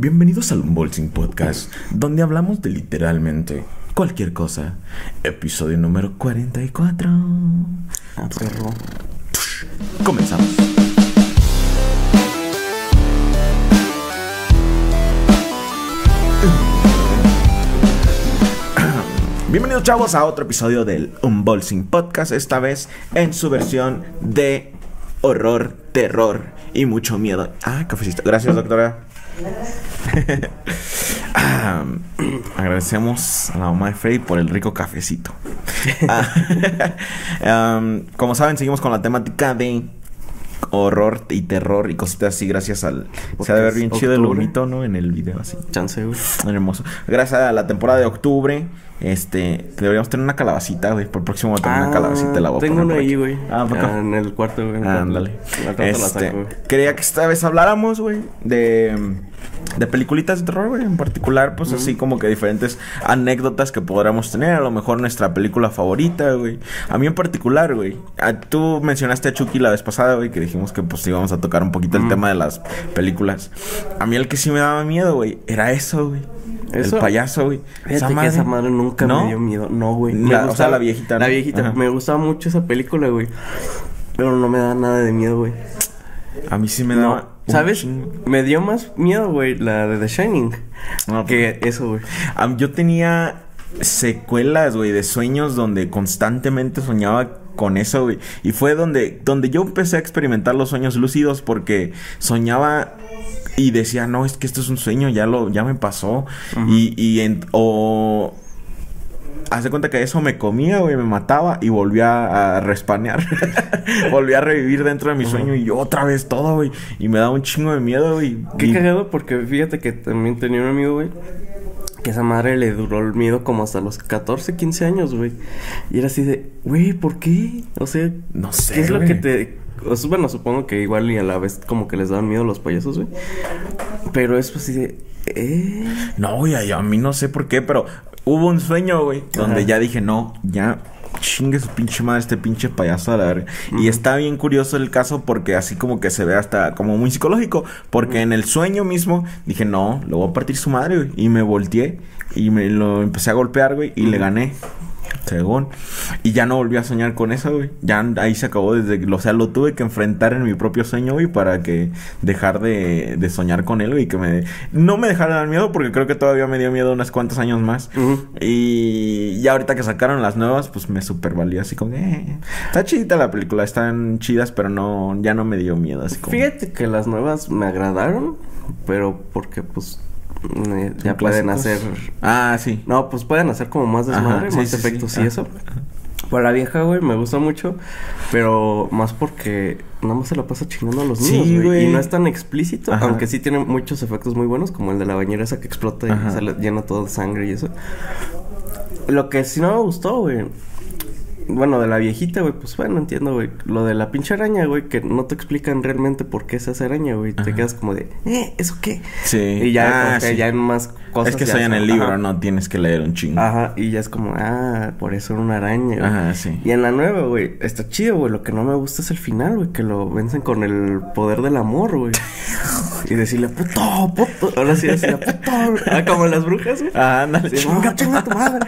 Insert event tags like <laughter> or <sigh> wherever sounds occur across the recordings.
Bienvenidos al Unboxing Podcast, donde hablamos de literalmente cualquier cosa. Episodio número 44. Ah, perro. Comenzamos. Bienvenidos chavos a otro episodio del Unboxing Podcast, esta vez en su versión de horror, terror y mucho miedo. Ah, cafecito. Gracias, doctora. Ah, <laughs> agradecemos a la mamá de Freddy por el rico cafecito. Ah, <laughs> um, como saben, seguimos con la temática de horror y terror y cositas así gracias al se ha de ver bien chido el humito, ¿no? En el video así. Chance, güey. Hermoso. Gracias a la temporada de octubre, este, deberíamos tener una calabacita, güey. Por el próximo voy a tener una calabacita la voy Ah, Tengo una ahí, güey. Ah, ¿por acá? en el cuarto, güey. Ándale. La Este, saco, güey. quería que esta vez habláramos, güey, de, de peliculitas de terror, güey. En particular, pues así como que diferentes anécdotas que podríamos tener. A lo mejor nuestra película favorita, güey. A mí en particular, güey. a- Tú mencionaste a Chucky la vez pasada, güey, que dijimos que pues íbamos a tocar un poquito el tema de las películas. A mí el que sí me daba miedo, güey, era eso, güey. El payaso, güey. Fíjate que esa madre nunca ¿No? me dio miedo. No, güey. O sea, la viejita, ¿no? La viejita. Ajá. Me gustaba mucho esa película, güey. Pero no me da nada de miedo, güey. A mí sí me daba. ¿Sabes? Me dio más miedo, güey, la de The Shining. No, que eso, güey. Am- yo tenía secuelas, güey, de sueños donde constantemente soñaba con eso, güey. Y fue donde, donde yo empecé a experimentar los sueños lúcidos porque soñaba y decía, no, es que esto es un sueño, ya lo, ya me pasó. Y, y en- o Hace cuenta que eso me comía, güey, me mataba y volvía a respanear. <laughs> volvía a revivir dentro de mi sueño y yo otra vez todo, güey. Y me daba un chingo de miedo, güey. Qué Y- cagado porque fíjate que también tenía un amigo, güey. Que esa madre le duró el miedo como hasta los 14, 15 años, güey. Y era así de, güey, ¿por qué? O sea, No sé, ¿qué es lo que te...? bueno, supongo que igual y a la vez como que les daban miedo los payasos, güey. Pero es así de, ¿eh? No, güey, a a mí no sé por qué, pero hubo un sueño, güey, donde ya dije, no, ya chingue su pinche madre este pinche payaso a la verga. Y está bien curioso el caso porque así como que se ve hasta como muy psicológico, porque en el sueño mismo dije, no, le voy a partir su madre, güey, y me volteé y me lo empecé a golpear, güey, y le gané. Según. Y ya no volví a soñar con eso, güey. Ya ahí se acabó desde... O sea, lo tuve que enfrentar en mi propio sueño, güey, para que dejar de, de soñar con él, güey. Que me... No me dejara dar miedo porque creo que todavía me dio miedo unos cuantos años más. Y ya ahorita que sacaron las nuevas, pues me super valió así como... Eh, está chidita la película, están chidas, pero no... Ya no me dio miedo, así como... Fíjate que las nuevas me agradaron, pero porque pues eh, ya pueden clásicos. hacer... Ah, sí. No, pues pueden hacer como más Ajá, desmadre, sí, más sí, sí. efectos y eso. Pues la vieja, güey, me gusta mucho, pero más porque nada más se la pasa chingando a los niños, güey. güey. Y no es tan explícito, Ajá. aunque sí tiene muchos efectos muy buenos, como el de la bañera esa que explota y Ajá. se le llena todo de sangre y eso. Lo que sí no me gustó, güey. Bueno, de la viejita, güey, pues bueno, entiendo, güey. Lo de la pinche araña, güey, que no te explican realmente por qué se hace araña, güey. Te quedas como de, eh, ¿eso qué? Sí. Y ya, Ah, o sea, sí. ya en más cosas. Es que soy en el libro, ajá. no tienes que leer un chingo. Ajá, y ya es como, ah, por eso era una araña, güey. Ajá, sí. Y en la nueva, güey, está chido, güey. Lo que no me gusta es el final, güey, que lo vencen con el poder del amor, güey. <laughs> y decirle, puto, puto. Ahora sí decía, puto. Ah, como las brujas, güey. Ah, ándale, Sí, chinga tu madre.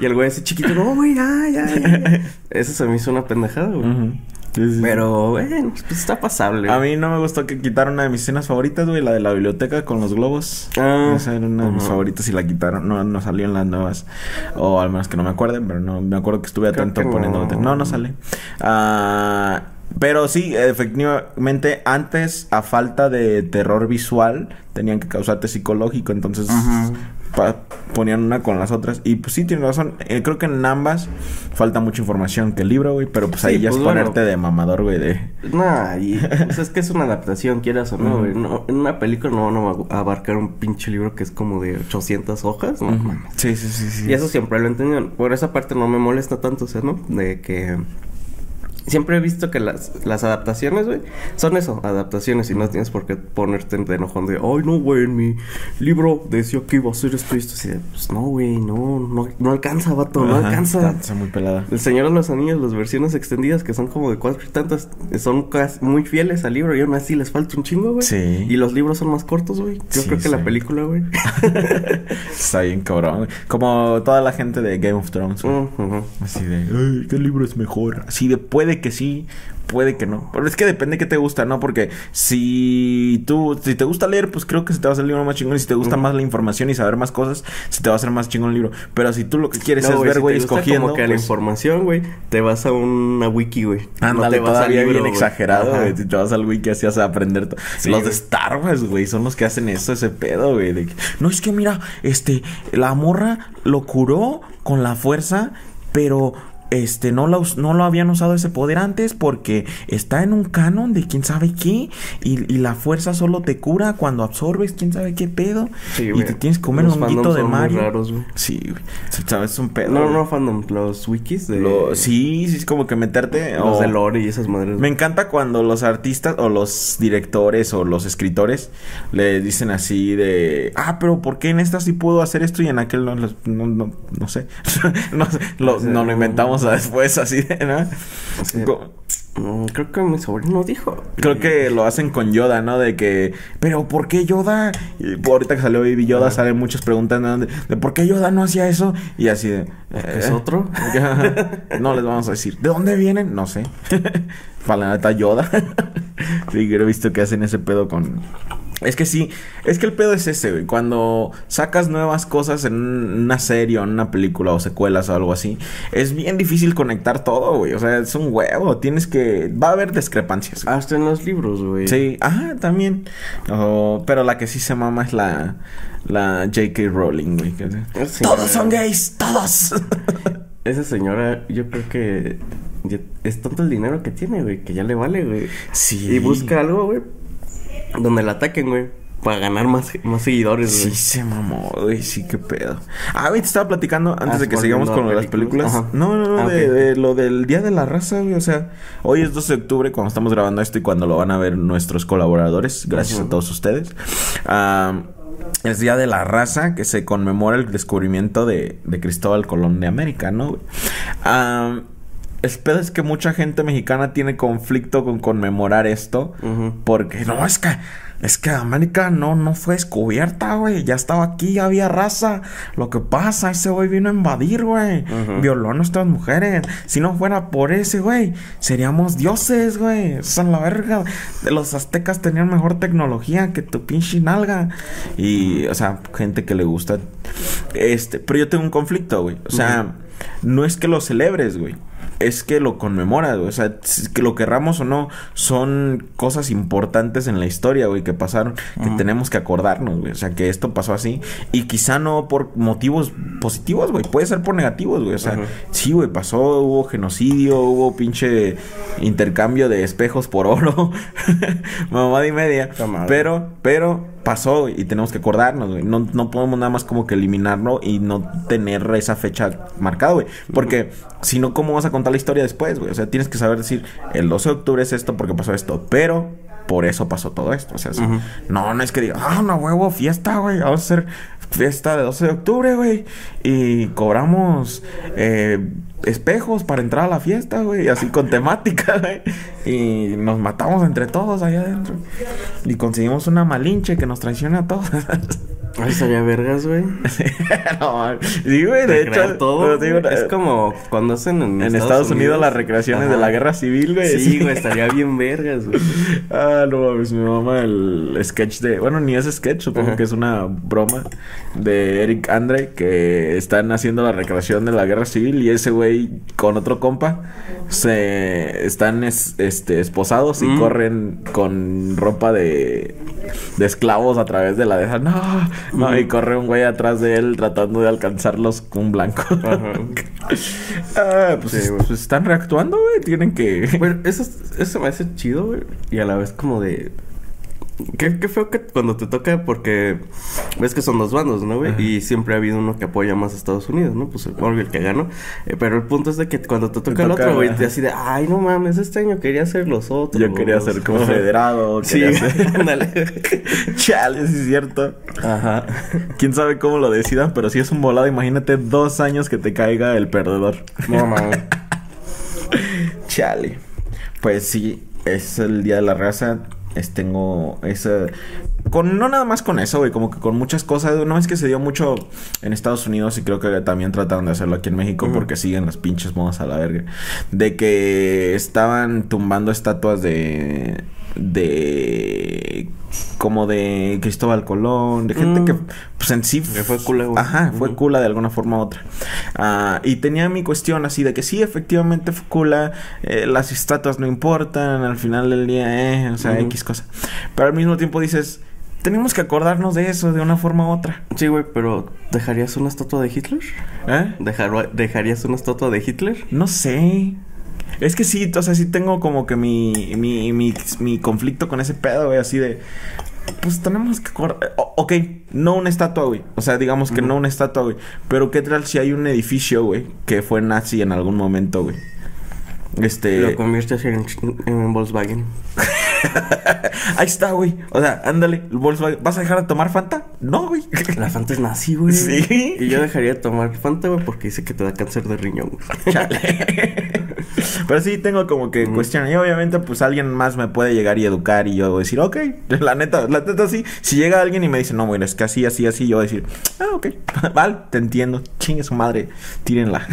y el güey ese chiquito, no, güey, ya, ya, ya. <laughs> Eso se me hizo una pendejada, güey. Ujú. Sí, sí. Pero, bueno, pues está pasable. A mí no me gustó que quitaron una de mis escenas favoritas, güey, la de la biblioteca con los globos. Ah. Esa era una de mis favoritas y la quitaron. No, no salió en las nuevas. O al menos que no me acuerden, pero no me acuerdo que estuve atento poniendo. no. No, no sale. Ah, pero sí, efectivamente, antes, a falta de terror visual, tenían que causarte psicológico. Entonces, Ajá. pa- ponían una con las otras. Y pues sí, tiene razón. Eh, creo que en ambas falta mucha información que el libro, güey. Pero pues Sí, ahí ya pues, es bueno. ponerte de mamador, güey, de. Nah, y <laughs> pues es que es una adaptación, quieras o no, güey. No, en una película no van a abarcar un pinche libro que es como de 800 hojas, no. Sí, sí, sí, sí. Y eso siempre lo he entendido. Por esa parte no me molesta tanto, o sea, ¿no? De que Siempre he visto que las, las adaptaciones, güey, son eso, adaptaciones y no tienes por qué ponerte de enojón de, ay, no, güey, en mi libro decía que iba a ser esto y esto. Así de, pues no, güey, no, no, no alcanza, vato, no Ajá, alcanza. Está, muy pelada. El Señor de los Anillos, las versiones extendidas, que son como de cuatro y tantas, son casi muy fieles al libro y aún así les falta un chingo, güey. Sí. Y los libros son más cortos, güey. Yo Sí, creo que sí. la película, güey. <laughs> Está bien cabrón. Como toda la gente de Game of Thrones. güey. Ujú. Así de, "Ay, ¿qué libro es mejor? Así de, puede que sí, puede que no. Pero es que depende que te gusta, ¿no? Porque si tú, si te gusta leer, pues creo que se te va a hacer el libro más chingón. Y si te gusta más la información y saber más cosas, se te va a hacer más chingón el libro. Pero si tú lo que quieres No, es ver, güey, escogiendo. como que la pues, información, güey, te vas a una wiki, güey. Ándale, te vas libro, bien güey. exagerado, güey. Si te vas al wiki así vas a aprender todo. Sí, los de güey. Star Wars, güey, son los que hacen eso, ese pedo, güey. de que, no, es que mira, este, la morra lo curó con la fuerza, pero este, no lo, no lo habían usado ese poder antes porque está en un canon de quién sabe qué. Y, y la fuerza solo te cura cuando absorbes quién sabe qué pedo. Sí, y te tienes que comer Los un honguito de Mario. raros. Sí, güey. ¿Sabes? Es un pedo. No, no fandom, los wikis de... Lo- sí, sí, es como que meterte. Los o- de lore y esas madres. me encanta cuando los artistas o los directores o los escritores le dicen así de, ah, pero ¿por qué en esta sí puedo hacer esto y en aquel no? No, no, no sé. <laughs> no. Lo, no lo no. Después así de, ¿no? Sí. Mm, creo que mi sobrino dijo. Creo que lo hacen con Yoda, ¿no? De que, pero ¿por qué Yoda? Y ahorita que salió Baby Yoda salen muchas preguntas de por qué Yoda no hacía eso y así de, ¿Es eh, otro? <laughs> no les vamos a decir. ¿De dónde vienen? No sé. <laughs> Para la neta, Yoda. <laughs> sí, que he visto que hacen ese pedo con. Es que sí, es que el pedo es ese, güey. Cuando sacas nuevas cosas en un- una serie o en una película o secuelas o algo así, es bien difícil conectar todo, güey. O sea, es un huevo. Tienes que. Va a haber discrepancias. güey. Hasta en los libros, güey. Sí, ajá, también. Oh, pero la que sí se mama es la. La J.K. Rowling, güey. Sí, todos güey. son gays, todos. <laughs> Esa señora, yo creo que ya- es tanto el dinero que tiene, güey, que ya le vale, güey. sí. Y busca algo, güey, donde la ataquen, güey, para ganar más, más seguidores, Sí güey. se mamó, güey, sí, qué pedo. Ah, güey, te estaba platicando antes Ah, de que sigamos con lo de las películas. Ajá. No, no, no, Ah, de, lo del Día de la Raza, güey. O sea, hoy es 12 de octubre cuando estamos grabando esto y cuando lo van a ver nuestros colaboradores. Gracias a todos ustedes. Ah, es Día de la Raza que se conmemora el descubrimiento de, de Cristóbal Colón de América, ¿no? güey? Ah, el pedo es que mucha gente mexicana tiene conflicto con conmemorar esto. Porque no, es que, es que América no, no fue descubierta, güey. Ya estaba aquí, ya había raza. Lo que pasa, ese güey vino a invadir, güey. Violó a nuestras mujeres. Si no fuera por ese, güey, seríamos dioses, güey. Son la verga. Los aztecas tenían mejor tecnología que tu pinche nalga. Y, o sea, gente que le gusta. Este, pero yo tengo un conflicto, güey. O sea, no es que lo celebres, güey. Es que lo conmemoras, güey. O sea, que lo querramos o no, son cosas importantes en la historia, güey, que pasaron, que tenemos que acordarnos, güey. O sea, que esto pasó así. Y quizá no por motivos positivos, güey. Puede ser por negativos, güey. O sea, sí, güey, pasó, hubo genocidio, hubo pinche intercambio de espejos por oro. <laughs> Mamada y media. Pero, pero pasó y tenemos que acordarnos, güey. No, no podemos nada más como que eliminarlo y no tener esa fecha marcada, güey. Porque si no, ¿cómo vas a contar la historia después, güey? O sea, tienes que saber decir, el 12 de octubre es esto porque pasó esto, pero por eso pasó todo esto. O sea. Ujú. no, no es que diga, ah, no huevo, fiesta, güey. Vamos a hacer fiesta de 12 de octubre, güey. Y cobramos eh, espejos para entrar a la fiesta, güey. Así con temática, <laughs> güey. Y nos matamos entre todos allá adentro. Y conseguimos una malinche que nos traiciona a todos. <laughs> Ay, estaría vergas, güey. <laughs> no, sí, güey, de hecho. todo. digo, es como cuando hacen en, en Estados Unidos, las recreaciones de la guerra civil, güey. Sí, <laughs> güey, estaría bien vergas, güey. Ah, no mames, mi mamá el sketch de... Bueno, ni es sketch, supongo Ajá. que es una broma de Eric Andre que están haciendo la recreación de la guerra civil y ese güey con otro compa se están es- este esposados y Mm. corren con ropa de, de esclavos a través de la deja. No, no, y corre un güey atrás de él tratando de alcanzarlos con un blanco. Ajá. <laughs> ah, pues, Sí, es- güey. pues están reactuando, güey, tienen que... Bueno, eso, eso me hace chido, güey. Y a la vez como de... Qué, qué feo que cuando te toca, porque ves que son dos bandos, ¿no, güey? Ajá. Y siempre ha habido uno que apoya más a Estados Unidos, ¿no? Pues el obvio el que ganó. Eh, pero el punto es de que cuando te toca el toca, otro, güey, te así de, ay, no mames, este año quería ser los otros. Yo quería ser como Ajá. federado. Sí, quería <laughs> ser- ándale. <laughs> Chale, sí es cierto. Ajá. Quién sabe cómo lo decidan, pero si es un volado, imagínate dos años que te caiga el perdedor. No mames. <laughs> Chale. Pues sí, es el día de la raza. Es, tengo esa. Con, no nada más con eso, güey, como que con muchas cosas. Una vez que se dio mucho en Estados Unidos y creo que también trataron de hacerlo aquí en México porque siguen las pinches modas a la verga. De que estaban tumbando estatuas de. De. como de Cristóbal Colón, de gente Mm. que, pues en sí. Que fue cula, güey. Ajá, fue cula de alguna forma u otra. Ah, y tenía mi cuestión así de que sí, efectivamente fue cula, eh, las estatuas no importan, al final del día, eh, o sea. X cosa. Pero al mismo tiempo dices, tenemos que acordarnos de eso de una forma u otra. Sí, güey, pero ¿dejarías una estatua de Hitler? ¿Eh? Dejar- ¿Dejarías una estatua de Hitler? No sé. Es que sí, o sea, sí tengo como que mi, mi, mi, mi conflicto con ese pedo, güey, así de... Pues tenemos que acordar... o- ok, no una estatua, güey. O sea, digamos que no una estatua, güey. Pero qué tal si hay un edificio, güey, que fue nazi en algún momento, güey. Este... Lo conviertes en, en Volkswagen. <laughs> Ahí está, güey. O sea, ándale, Volkswagen. ¿Vas a dejar de tomar Fanta? No, güey. La Fanta es nazi, <laughs> güey. Sí. Y yo dejaría de tomar Fanta, güey, porque dice que te da cáncer de riñón, güey. Chale. <laughs> <laughs> Pero sí tengo como que Ujú. cuestiones. Y obviamente, pues alguien más me puede llegar y educar y yo decir, ok, <laughs> la neta, la neta sí. Si llega alguien y me dice, no, güey, es que así, así, así, yo voy a decir, ah, ok, <laughs> vale, te entiendo. Chingue su madre, tírenla.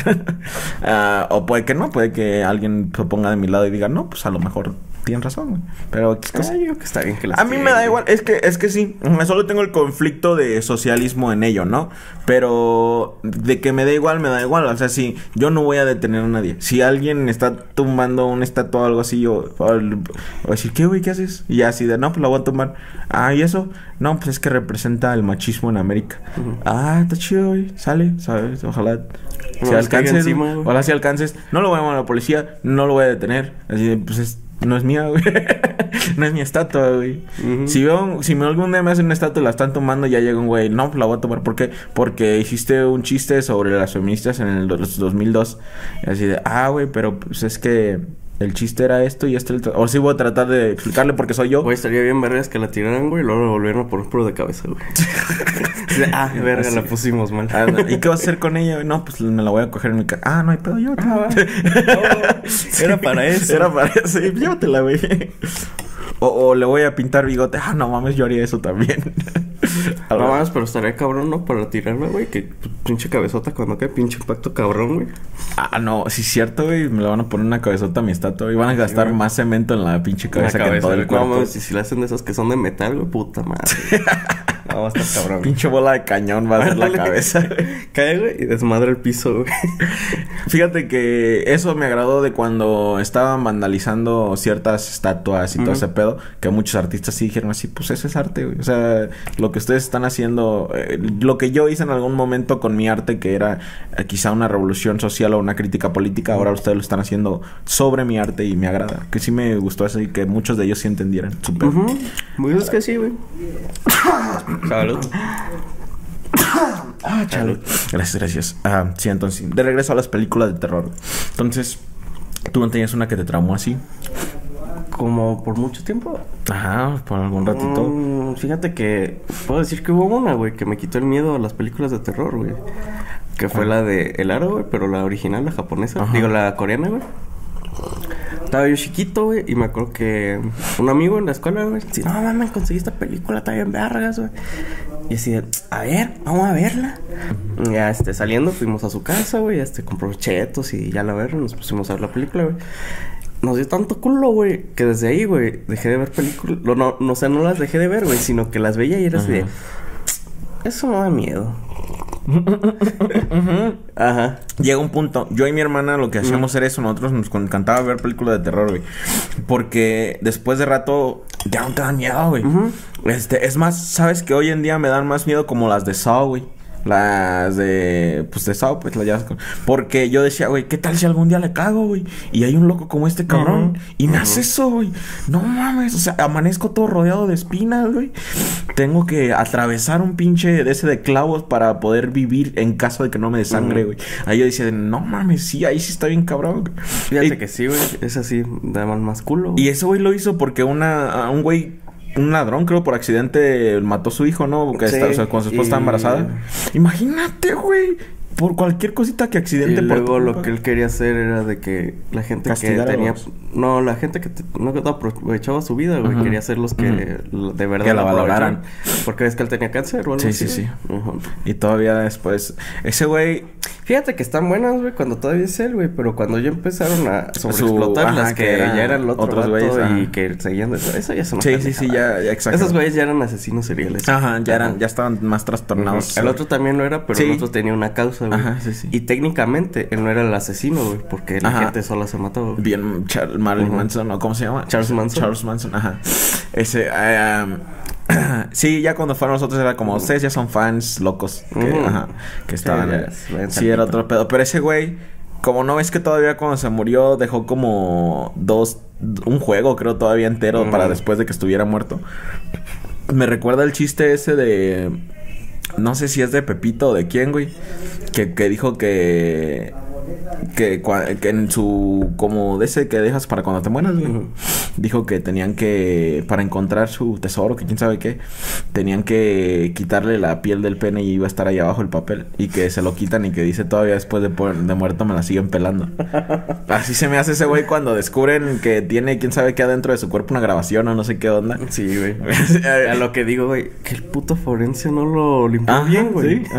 Ah, o puede que no, puede que alguien se ponga de mi lado y diga, no, pues a lo mejor tienen razón, güey. Pero, ¿qué cosa? Ah, yo creo que está bien que las A mí me da igual, es que, es que sí, solo tengo el conflicto de socialismo en ello, ¿no? Pero de que me da igual, me da igual, o sea, sí, yo no voy a detener a nadie. Si alguien está tumbando una estatua o algo así, yo voy a decir, ¿qué, güey, qué haces? Y así de, no, pues la voy a tumbar. Ah, ¿y eso? No, pues es que representa el machismo en América. Ah, está chido, güey, sale, ¿sabes? Ojalá... Si alcances, encima, ojalá si alcances, no lo voy a llamar a la policía, no lo voy a detener. Así de, pues es, no es mía, güey. <laughs> no es mi estatua, güey. Si veo, si me algún día me hacen una estatua y la están tomando, ya llega un güey, no, la voy a tomar. ¿Por qué? Porque hiciste un chiste sobre las feministas en el dos- 2002. Y así de, ah, güey, pero pues es que el chiste era esto y este. el tra- O sí voy a tratar de explicarle porque soy yo. Güey, estaría bien vergas que la tiraran, güey, y luego lo volvieran a poner puro de cabeza, güey. <laughs> ah, verga, Así. la pusimos mal. Ah, ¿Y qué vas a hacer con ella? No, pues me la voy a coger en mi casa. Ah, no hay pedo, llévatela. <laughs> Era para eso. Era para eso. Llévatela, güey. <laughs> O, o le voy a pintar bigote. Ah, no mames, yo haría eso también. <laughs> No mames, pero estaría cabrón, ¿no? Para tirarla, güey. Que pinche cabezota cuando cae pinche impacto cabrón, güey. Ah, no, sí es cierto, güey. Me le van a poner una cabezota a mi estatua y van a gastar más cemento en la pinche cabeza, La que en todo el güey. No cuerpo. mames, y si le hacen de esas que son de metal, güey, puta madre. <laughs> no, va a estar cabrón. Pinche bola de cañón va a ser la cabeza. <laughs> Cae, güey, y desmadra el piso, güey. <laughs> Fíjate que eso me agradó de cuando estaban vandalizando ciertas estatuas y todo ese pedo, que muchos artistas sí dijeron así, pues eso es arte, güey. O sea, lo que ustedes están haciendo, eh, lo que yo hice en algún momento con mi arte, que era eh, quizá una revolución social o una crítica política, ahora ustedes lo están haciendo sobre mi arte y me agrada. Que sí me gustó eso y que muchos de ellos sí entendieran. Súper. Ujú. Pues es que sí, güey. <coughs> Salud. <coughs> Ah, chale. Gracias, gracias. Ah, sí, entonces, de regreso a las películas de terror. Entonces, ¿tú no tenías una que te traumó así? Como por mucho tiempo. Ajá, por algún ratito. Mm, fíjate que puedo decir que hubo una, güey, que me quitó el miedo a las películas de terror, güey. Que fue Ah. la de El Aro, güey, pero la original, la japonesa. Ajá. Digo, la coreana, güey. Estaba yo chiquito, güey, y me acuerdo que un amigo en la escuela, güey, dice, no mames, conseguí esta película, está bien vergas, güey. Y así a ver, vamos a verla. Y ya, este, saliendo, fuimos a su casa, güey, este, compró chetos y ya la ver, nos pusimos a ver la película, güey. Nos dio tanto culo, güey, que desde ahí, güey, dejé de ver películas. No, no, no, o sea, no las dejé de ver, güey, sino que las veía y era así de, Ajá. eso no da miedo. <laughs> Ajá. Llega un punto, yo y mi hermana lo que hacíamos era eso, nosotros nos encantaba ver películas de terror, güey. Porque después de rato ya no te dan miedo, güey. Este, es más, sabes que hoy en día me dan más miedo como las de Saw, güey. Las de. Pues de Sao, pues las llaves. con- Porque yo decía, güey, ¿qué tal si algún día le cago, güey? Y hay un loco como este cabrón. Y me hace eso, güey. No mames. O sea, amanezco todo rodeado de espinas, güey. Tengo que atravesar un pinche de ese de clavos para poder vivir en caso de que no me dé sangre, güey. Ahí yo decía, no mames, sí, ahí sí está bien cabrón. güey. Fíjate Y- que sí, güey. Es así, da más, culo. y ese güey lo hizo porque una, un güey, un ladrón, creo, por accidente mató a su hijo, ¿no? Que Sí, está- o sea, cuando su esposa está y- embarazada. Imagínate, güey. Por cualquier cosita que Y accidente por tu luego lo que él quería hacer era de que la gente Castigar que tenía... No, la gente que te- no aprovechaba su vida, güey. Quería ser los que de verdad Que la valoraran. Porque ves que él tenía cáncer o algo Sí, así. sí, sí. Ujú. Y todavía después. Ese güey. Fíjate que están buenas, güey, cuando todavía es él, güey. Pero cuando ya empezaron a sobreexplotar las que, ya eran el otro otros güeyes, y que seguían de eso ya son Sí, sí, sí, ya, ya exacto. Esos güeyes ya eran asesinos seriales. Ajá, ya eran, ya estaban más trastornados. El otro también lo era, pero Sí. el otro tenía una causa, güey. Ajá, sí, sí. Y técnicamente él no era el asesino, güey, porque la Ajá. gente sola se mató, güey. Bien, Charles Marilyn. Manson, ¿no? ¿Cómo se llama? Charles Manson. Charles Manson, ajá. Ese, um, <clears throat> sí, ya cuando fueron nosotros era como, ustedes ya son fans locos. Que, Ujú. ajá, que estaban. Sí, ya, sí, era otro pedo. Pero ese güey, como no ves que todavía cuando se murió dejó como dos, un juego, creo, todavía entero para después de que estuviera muerto. Me recuerda el chiste ese de. No sé si es de Pepito o de quién, güey. Que, que dijo que. Que, cua- que en su. Como de ese que dejas para cuando te mueras, güey. Dijo que tenían que. Para encontrar su tesoro, que quién sabe qué. Tenían que quitarle la piel del pene y iba a estar ahí abajo el papel. Y que se lo quitan y que dice todavía después de, muerto me la siguen pelando. <laughs> Así se me hace ese güey cuando descubren que tiene quién sabe qué adentro de su cuerpo una grabación o no sé qué onda. Sí, güey. <laughs> A lo que digo, güey, que el puto forense no lo limpió Ajá, bien, güey. sí.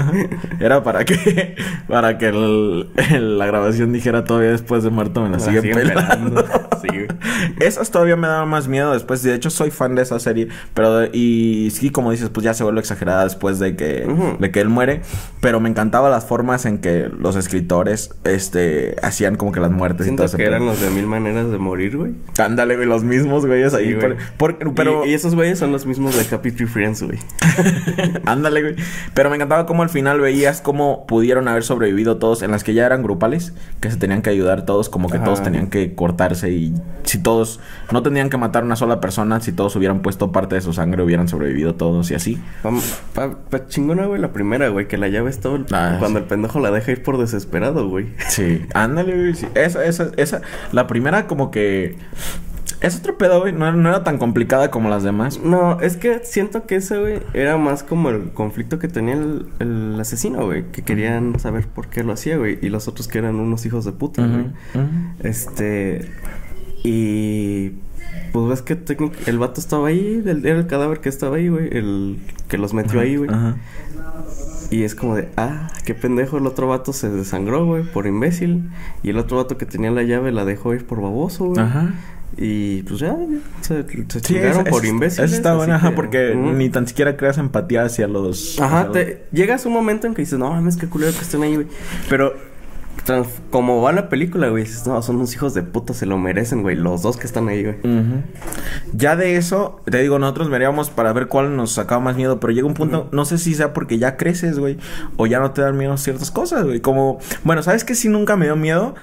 Era para que <laughs> para que el- el- la grabación dijera todavía después de muerto me la, Me siguen pelando. pelando. Sí. <laughs> Esas todavía me daban más miedo después. De hecho, soy fan de esa serie. Pero, de- y sí, como dices, pues ya se vuelve exagerada después de que, de que él muere. Pero me encantaban las formas en que los escritores, este, hacían como que las muertes y Siento todo ese que pedo. eran los de mil maneras de morir, güey. Ándale, güey, los mismos güeyes ahí. Sí, güey. por- por- pero, Y, y esos güeyes son los mismos de Happy Tree Friends, güey. <laughs> Ándale, güey. Pero me encantaba cómo al final veías cómo pudieron haber sobrevivido todos en las que ya eran grupales, que se tenían que ayudar todos, como que Ajá. todos tenían que cortarse y si todos no tenían que matar a una sola persona, si todos hubieran puesto parte de su sangre hubieran sobrevivido todos y así. Pa, pa- pa chingona, güey, la primera, güey, que la llave es todo el- Ah, cuando sí. el pendejo la deja ir por desesperado, güey. Sí, ándale, güey. sí. Esa, esa, esa, la primera como que es otro pedo, güey. No, era- no era tan complicada como las demás. No, es que siento que ese, güey, era más como el conflicto que tenía el, el asesino, güey. Que querían saber por qué lo hacía, güey. Y los otros que eran unos hijos de puta, güey. Este... Y... Pues ves que el vato estaba ahí, el- era el cadáver que estaba ahí, güey. El que los metió ahí, güey. Ajá. Y es como de, ah, qué pendejo, el otro vato se desangró, güey, por imbécil. Y el otro vato que tenía la llave la dejó ir por baboso, güey. Ajá. Y pues ya, se, se Sí, por imbéciles. Esa está buena, ajá, que, porque ni tan siquiera creas empatía hacia los... Ajá, te, llegas un momento en que dices, no mames, qué culero que estén ahí, güey. Pero como va la película, güey, no, son unos hijos de puta, se lo merecen, güey, los dos que están ahí, güey. Ujú. Ya de eso, te digo, nosotros veríamos para ver cuál nos sacaba más miedo, pero llega un punto, no sé si sea porque ya creces, güey, o ya no te dan miedo ciertas cosas, güey. Como, bueno, ¿sabes qué? Sí nunca me dio miedo,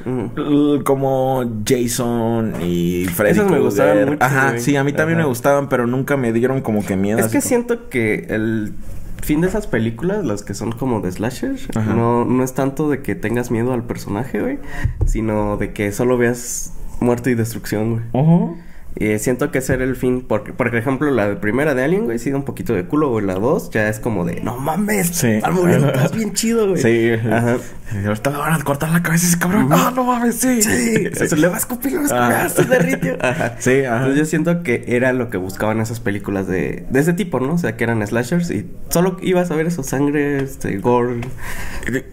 como Jason y Freddy Esas me Krueger. gustaban mucho, Ajá, güey. sí, a mí también Ajá. me gustaban, pero nunca me dieron como que miedo. Es que como- siento que el fin de esas películas, las que son como de slasher, Ajá. no, no es tanto de que tengas miedo al personaje, güey, sino de que solo veas muerte y destrucción, güey. Ujú. Y siento que ese era el fin, porque, por ejemplo, la de primera de Alien, güey, sí da un poquito de culo, güey. La dos ya es como de, no mames, Sí. muriendo todos <laughs> bien chido, güey. Sí, Ajá. Ahorita le van a cortar la cabeza a ese cabrón. Ah, no mames, sí. Sí, <laughs> se le va a escupir, le va a escupir, ah, se derritió. <laughs> Ajá. Sí, ajá. Entonces yo siento que era lo que buscaban esas películas de, de ese tipo, ¿no? O sea, que eran slashers y solo ibas a ver eso, sangre, este, gore.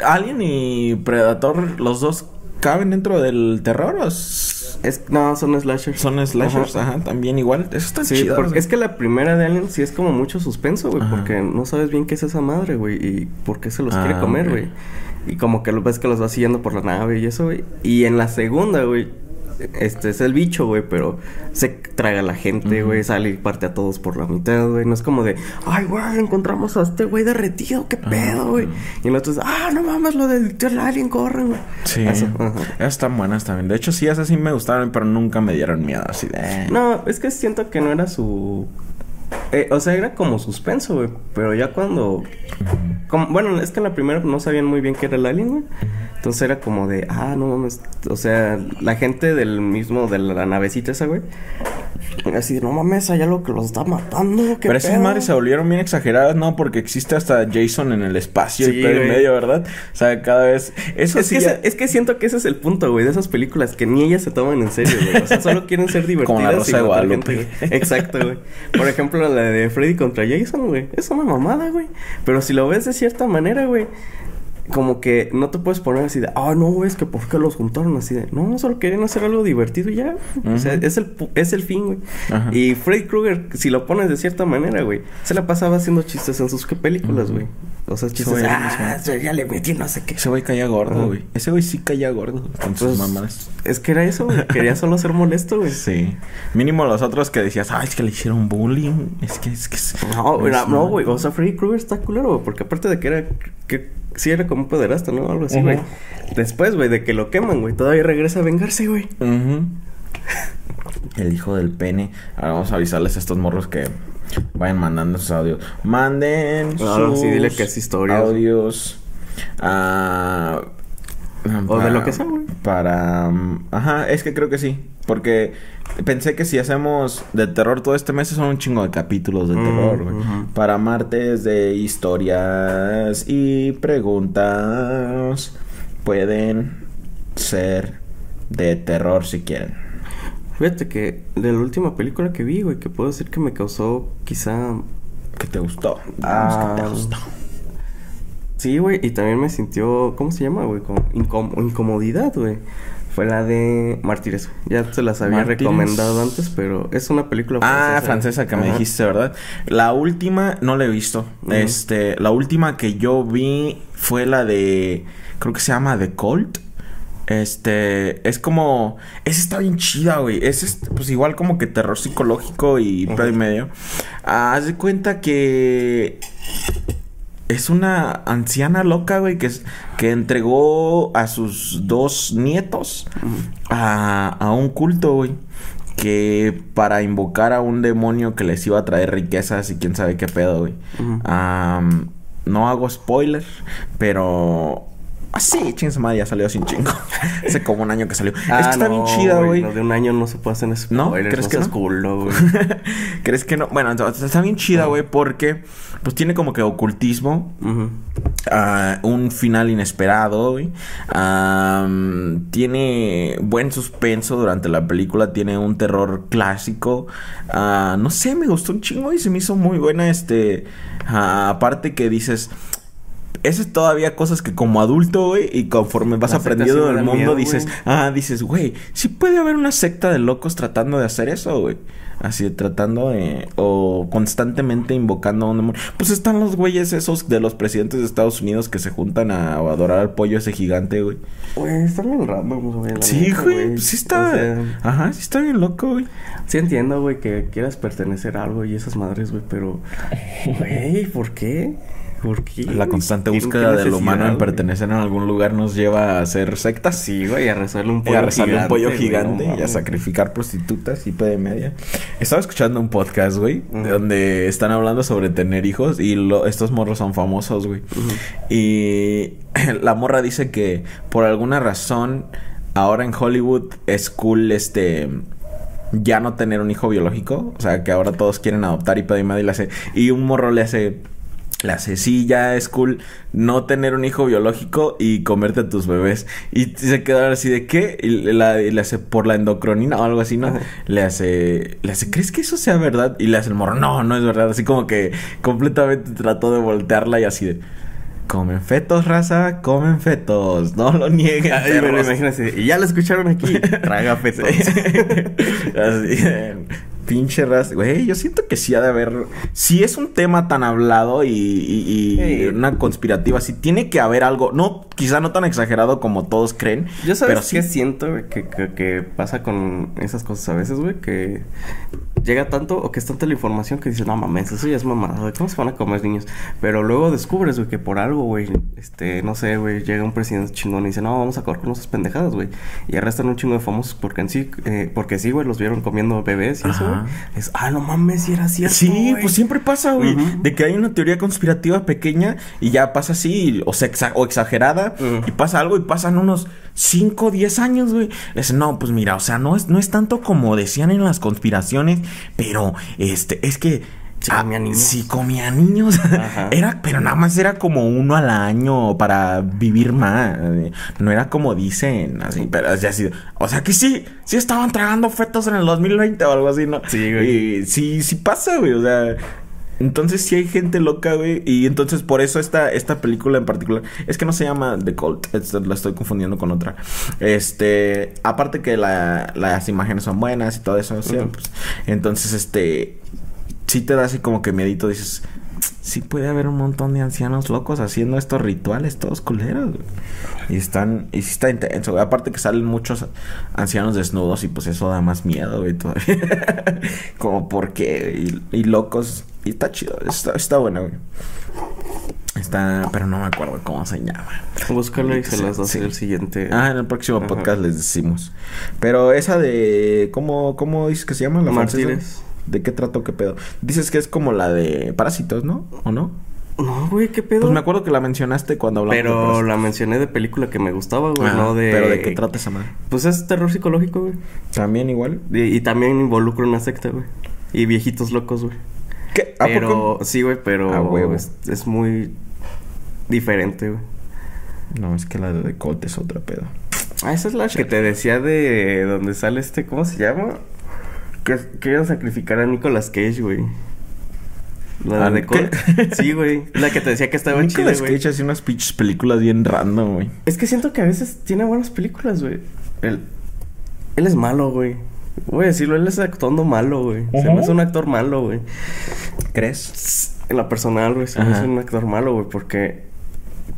Alien y Predator, los dos caben dentro del terror o Es, no, son slashers. son slashers, Ajá. ajá, también igual. Eso está Sí, chido. porque es que la primera de Alien sí es como mucho suspenso, güey, porque no sabes bien qué es esa madre, güey, y por qué se los Ah, quiere comer, güey. Y como que lo ves que los va siguiendo por la nave y eso, güey. Y en la segunda, güey, este es el bicho, güey, pero se traga a la gente, güey, sale y parte a todos por la mitad, güey. No es como de, ay, güey, encontramos a este güey derretido, qué pedo, güey. Y el otro es, ah, no mames, lo del alien corre, güey. Sí. Eso, están buenas también. De hecho, sí, esas sí me gustaron, pero nunca me dieron miedo así de. Eh". No, es que siento que no era su eh, o sea, era como suspenso, güey. Pero ya cuando. bueno, es que en la primera no sabían muy bien qué era el alien, güey. Entonces era como de, ah, no mames. O sea, la gente del mismo, de la navecita esa, güey. Así, no mames, allá lo que los está matando. Pero esas madres se volvieron bien exageradas, ¿no? Porque existe hasta Jason en el espacio y en medio, ¿verdad? O sea, cada vez. Eso es sí. Que es que siento que ese es el punto, güey, de esas películas que ni ellas se toman en serio, güey. O sea, solo quieren ser <laughs> divertidas. Como la Rosa de Guadalupe. Exacto, güey. Por ejemplo, la de Freddy contra Jason, güey. Es una mamada, güey. Pero si lo ves de cierta manera, güey como que no te puedes poner así de, ah, no, güey, es que ¿por qué los juntaron así de? No, solo querían hacer algo divertido y ya. O sea, es el, es el fin, güey. Y Freddy Krueger, si lo pones de cierta manera, güey, se la pasaba haciendo chistes en sus películas, güey. O sea, chistes, ah, ya le metí no sé qué. Ese güey caía gordo, güey. Ese güey sí caía gordo con sus mamás. Es que era eso, güey. Quería solo ser molesto, güey. Sí. Mínimo los otros que decías, ay, es que le hicieron bullying. Es que, es que... No, no, güey. O sea, Freddy Krueger está culero, güey. Porque aparte de que era... Que sí era como un pederasta, ¿no? Algo así, güey. Después, güey, de que lo queman, güey, todavía regresa a vengarse, güey. El hijo del pene. Ahora vamos a avisarles a estos morros que vayan mandando sus audios. Manden claro, sus sí, dile que es historia. audios. Ah, o de lo que sea, güey. Para... Ajá, es que creo que sí. Porque pensé que si hacemos de terror todo este mes son un chingo de capítulos de terror, güey. Para martes de historias y preguntas pueden ser de terror si quieren. Fíjate que de la última película que vi, güey, que puedo decir que me causó quizá... Que te gustó. Ah, que te gustó. Sí, güey, y también me sintió, ¿cómo se llama, güey? Como incomodidad, güey. Fue la de Mártires. Ya se las había recomendado antes, pero es una película francesa. Ah, francesa que me dijiste, ¿verdad? La última no la he visto. Este, la última que yo vi fue la de creo que se llama The Colt. Este, es como. Esa está bien chida, güey. Es pues igual como que terror psicológico y uh y medio. haz de cuenta que es una anciana loca, güey, que, que entregó a sus dos nietos a, un culto, güey. Que para invocar a un demonio que les iba a traer riquezas y quién sabe qué pedo, güey. no hago spoiler, pero Ah, sí, chingos madre, ya salió sin chingo. <laughs> Hace como un año que salió. Ah, es que está bien chida, güey. de un año no se puede hacer. ¿No? ¿Crees que no? güey. <laughs> ¿Crees que no? Bueno, está bien chida, güey, porque pues tiene como que ocultismo. Ah, un final inesperado, güey. tiene buen suspenso durante la película. Tiene un terror clásico. no sé, me gustó un chingo y se me hizo muy buena este... aparte que dices esas todavía cosas que como adulto, güey, y conforme vas aprendiendo del mundo, dices, ah, dices, güey, sí puede haber una secta de locos tratando de hacer eso, güey. Así, tratando de, o constantemente invocando a un demonio. Pues están los güeyes esos de los presidentes de Estados Unidos que se juntan a, adorar al pollo ese gigante, güey. Güey, está bien random, güey. Sí, güey, sí está, ajá, sí está bien loco, güey. Sí entiendo, güey, que quieras pertenecer a algo y esas madres, güey, pero, <laughs> güey, ¿por qué? La constante búsqueda del humano en pertenecer en algún lugar nos lleva a hacer sectas. Sí, güey, a rezarle un pollo gigante. un pollo gigante y a sacrificar prostitutas y de media. Estaba escuchando un podcast, güey, donde están hablando sobre tener hijos y estos morros son famosos, güey. Y <clears throat> la morra dice que por alguna razón ahora en Hollywood es cool este ya no tener un hijo biológico, o sea, que ahora todos quieren adoptar y pedir y le hace y un morro le hace la sí, ya es cool no tener un hijo biológico y comerte a tus bebés. Y se queda así de qué? Y, le hace por la endocronina o algo así, ¿no? Le hace, le hace, ¿crees que eso sea verdad? Y le hace el morro, no, no es verdad. Así como que completamente trató de voltearla y así de, Comen fetos, raza, comen fetos. No lo nieguen. Ay, pero imagínense, y ya lo escucharon aquí. <laughs> Traga fetos. Así, pinche raza. Güey, yo siento que sí ha de haber. Si es un tema tan hablado y, y- una conspirativa, sí tiene que haber algo. No, quizá no tan exagerado como todos creen. Yo sabes pero sí. siento que, que, que pasa con esas cosas a veces, güey, que llega tanto o que es tanta la información que dices, no mames, eso ya es mamada, güey, ¿cómo se van a comer niños? Pero luego descubres, güey, que por algo, güey, este, no sé, güey, llega un presidente chingón y dice, no, vamos a acabar con esas pendejadas, güey. Y arrestan un chingo de famosos porque en sí, eh, porque sí, güey, los vieron comiendo bebés y eso, güey. Es, ah, no mames, si era cierto. Sí, güey". pues siempre pasa, güey. De que hay una teoría conspirativa pequeña y ya pasa así, o, se exa- o exagerada, y pasa algo y pasan unos 5 o 10 años, güey. Es, no, pues mira, o sea, no es, no es tanto como decían en las conspiraciones, pero este, es que. Sí comía niños. Comía niños. <laughs> Era, pero nada más era como uno al año para vivir más. No era como dicen, así, pero así, así. O sea que sí, sí estaban tragando fetos en el 2020 o algo así, ¿no? Sí, güey. Y sí, sí pasa, güey. O sea, entonces sí hay gente loca, güey. Y entonces por eso esta, esta película en particular. Es que no se llama The Cult. es- la estoy confundiendo con otra. Este. Aparte que la- las imágenes son buenas y todo eso. ¿sí? Pues, entonces, este. Sí te da así como que miedito. Dices. Sí puede haber un montón de ancianos locos haciendo estos rituales todos culeros, güey. Y están, y sí está intenso, güey. Aparte que salen muchos ancianos desnudos y pues eso da más miedo, güey, todavía. <laughs> Como porque, y, y locos. Y está chido, está, está bueno, güey. Está, pero no me acuerdo cómo se llama. Búscalo y se las doy Sí. el siguiente. Ah, en el próximo Ajá. podcast les decimos. Pero esa de, ¿cómo, cómo dices que se llama? La francesa? ¿De qué trato, qué pedo? Dices que es como la de Parásitos, ¿no? ¿O no? No, güey, qué pedo. Pues me acuerdo que la mencionaste cuando hablamos de Pero Parásitos. la mencioné de película que me gustaba, güey, Ah, no de... Pero ¿de qué trata esa madre? Pues es terror psicológico, güey. También igual. Y, y también involucra una secta, güey. Y viejitos locos, güey. ¿Qué? ¿A Pero, poco? sí, güey, pero A huevo. Es, es muy diferente, güey. No, es que la de The Cult es otra pedo. Ah, esa es la que te decía de donde sale este, ¿cómo se llama? Que querían sacrificar a Nicolas Cage, güey. La ¿Ah, de? Cult. Sí, güey. La que te decía que estaba chida, Nicolas güey. Cage hace unas pinches películas bien random, güey. Es que siento que a veces tiene buenas películas, güey. Él, él es malo, güey. Voy a decirlo, él es actuando malo, güey. Se me hace un actor malo, güey. ¿Crees? En la personal, güey, se me Ajá. hace un actor malo, güey, porque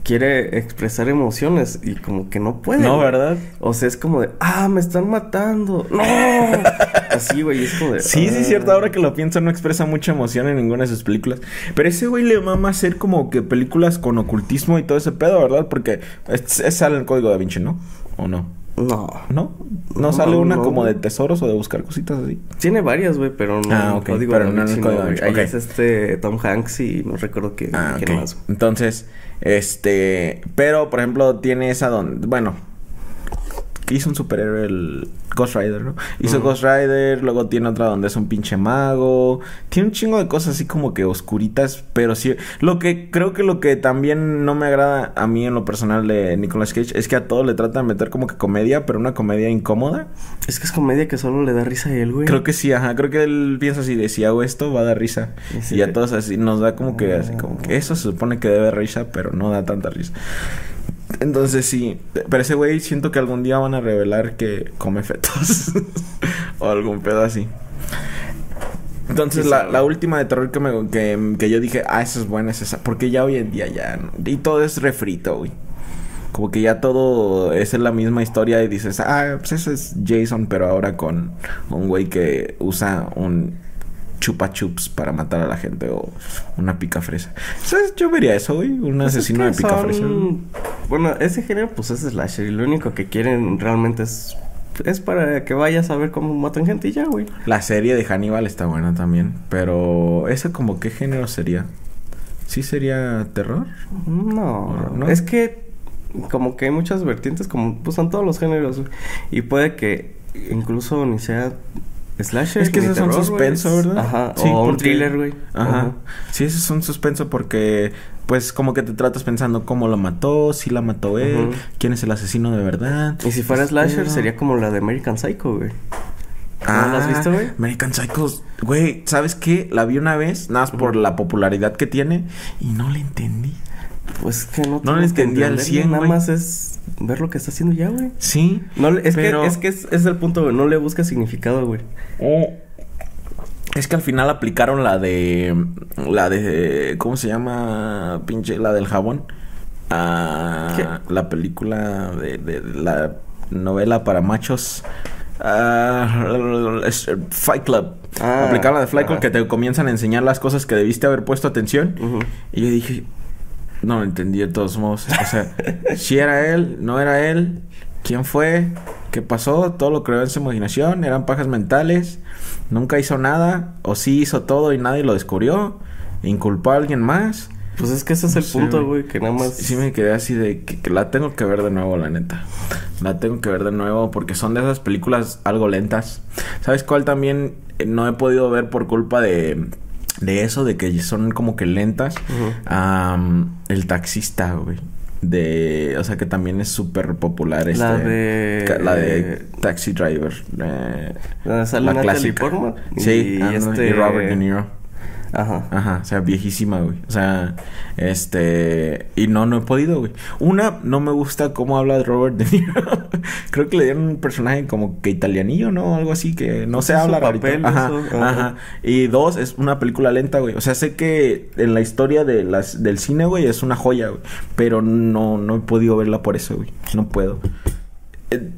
quiere expresar emociones y como que no puede. No. ¿verdad? O sea, es como de, ah, me están matando. ¡No! <laughs> Así, güey, es como de. Sí, sí, "Ah". es cierto. Ahora que lo pienso, no expresa mucha emoción en ninguna de sus películas. Pero ese güey le mama hacer como que películas con ocultismo y todo ese pedo, ¿verdad? Porque es, es sale el código da Vinci, ¿no? ¿O no? No. ¿No? ¿No, No, sale una no, como de tesoros o de buscar cositas así? Tiene varias, güey, pero no. Ah, en ok, Código pero no en el Vinci, Código Da güey. Vinci, Ahí ok. es este Tom Hanks y no recuerdo qué, Ah, quién ok. más. Entonces, este... Pero, por ejemplo, tiene esa donde... Bueno... que Hizo un superhéroe el Ghost Rider, ¿no? Hizo. Ghost Rider, luego tiene otra donde es un pinche mago. Tiene un chingo de cosas así como que oscuritas, pero sí. Lo que creo que lo que también no me agrada a mí en lo personal de Nicolas Cage es que a todo le trata de meter como que comedia, pero una comedia incómoda. Es que es comedia que solo le da risa a él, güey. Creo que sí, ajá. Creo que él piensa así de si hago esto va a dar risa. Y sí. Y a todos así nos da como que así Ah. como que eso se supone que debe risa, pero no da tanta risa. Entonces sí, pero ese güey siento que algún día van a revelar que come fetos <laughs> o algún pedo así. Entonces Sí, la, sí. la última de terror que, me, que, que yo dije, ah, esa es buena, es esa. Porque ya hoy en día ya... Y todo es refrito, güey. Como que ya todo es la misma historia y dices, ah, pues ese es Jason, pero ahora con un güey que usa un chupa chups para matar a la gente o una pica fresa. ¿Sabes? Yo vería eso, güey, un Pues es asesino que de pica fresa. son- Bueno, ese género pues es slasher y lo único que quieren realmente es es para que vayas a ver cómo matan gente y ya, güey. La serie de Hannibal está buena también, pero ese como qué género sería? ¿Sí sería terror? No, ¿No? es que como que hay muchas vertientes como pues en todos los géneros güey. y puede que incluso ni sea slasher Es que ni ese es un terror, suspenso. ¿verdad? Ajá, Sí, o un thriller, güey. Ajá. Sí, ese es un suspenso porque, pues, como que te tratas pensando cómo lo mató, si la mató él, quién es el asesino de verdad. Y si fuera slasher sería como la de American Psycho, güey. Ah, ¿No la has visto, güey? American Psycho. Güey, ¿sabes qué? La vi una vez, nada más por la popularidad que tiene y no la entendí. Pues que no No que entendía al entenderle, 100, Nada más es ver lo que está haciendo ya, güey. Sí. No, es pero- que, es que es, es el punto, güey. No le busca significado, güey. Es que al final aplicaron la de. La de. ¿Cómo se llama? Pinche. La del jabón. Ah, ¿Qué? La película de, de la novela para machos. Es- Fight Club. Ah, aplicaron la de Fight Club que te comienzan a enseñar las cosas que debiste haber puesto atención. Y yo dije, no lo entendí de todos modos. O sea, <laughs> si era él, no era él, quién fue, qué pasó, todo lo creó en su imaginación, eran pajas mentales, nunca hizo nada, o sí hizo todo y nadie lo descubrió, inculpó a alguien más. Pues es que ese es el Sí, punto, güey. Que nada más. Sí me quedé así de que, que la tengo que ver de nuevo, la neta. La tengo que ver de nuevo porque son de esas películas algo lentas. ¿Sabes cuál también eh, no he podido ver por culpa de, de eso, de que son como que lentas? Am, el taxista, güey. De, o sea que también es súper popular este, La de- ca- la de Taxi Driver. eh, la Natalie clásica. Portman y Sí, ándale, este- y Robert De Niro. Ajá. Ajá, o sea, viejísima, güey. O sea, este... Y no, no he podido, güey. Una, no me gusta cómo habla Robert De Niro. <laughs> Creo que le dieron un personaje como que italianillo, ¿no? Algo así que no se habla papel, ajá, ajá. Y dos, es una película lenta, güey. O sea, sé que en la historia de las, del cine, güey, es una joya, güey. Pero no, no he podido verla por eso, güey. No puedo. Eh,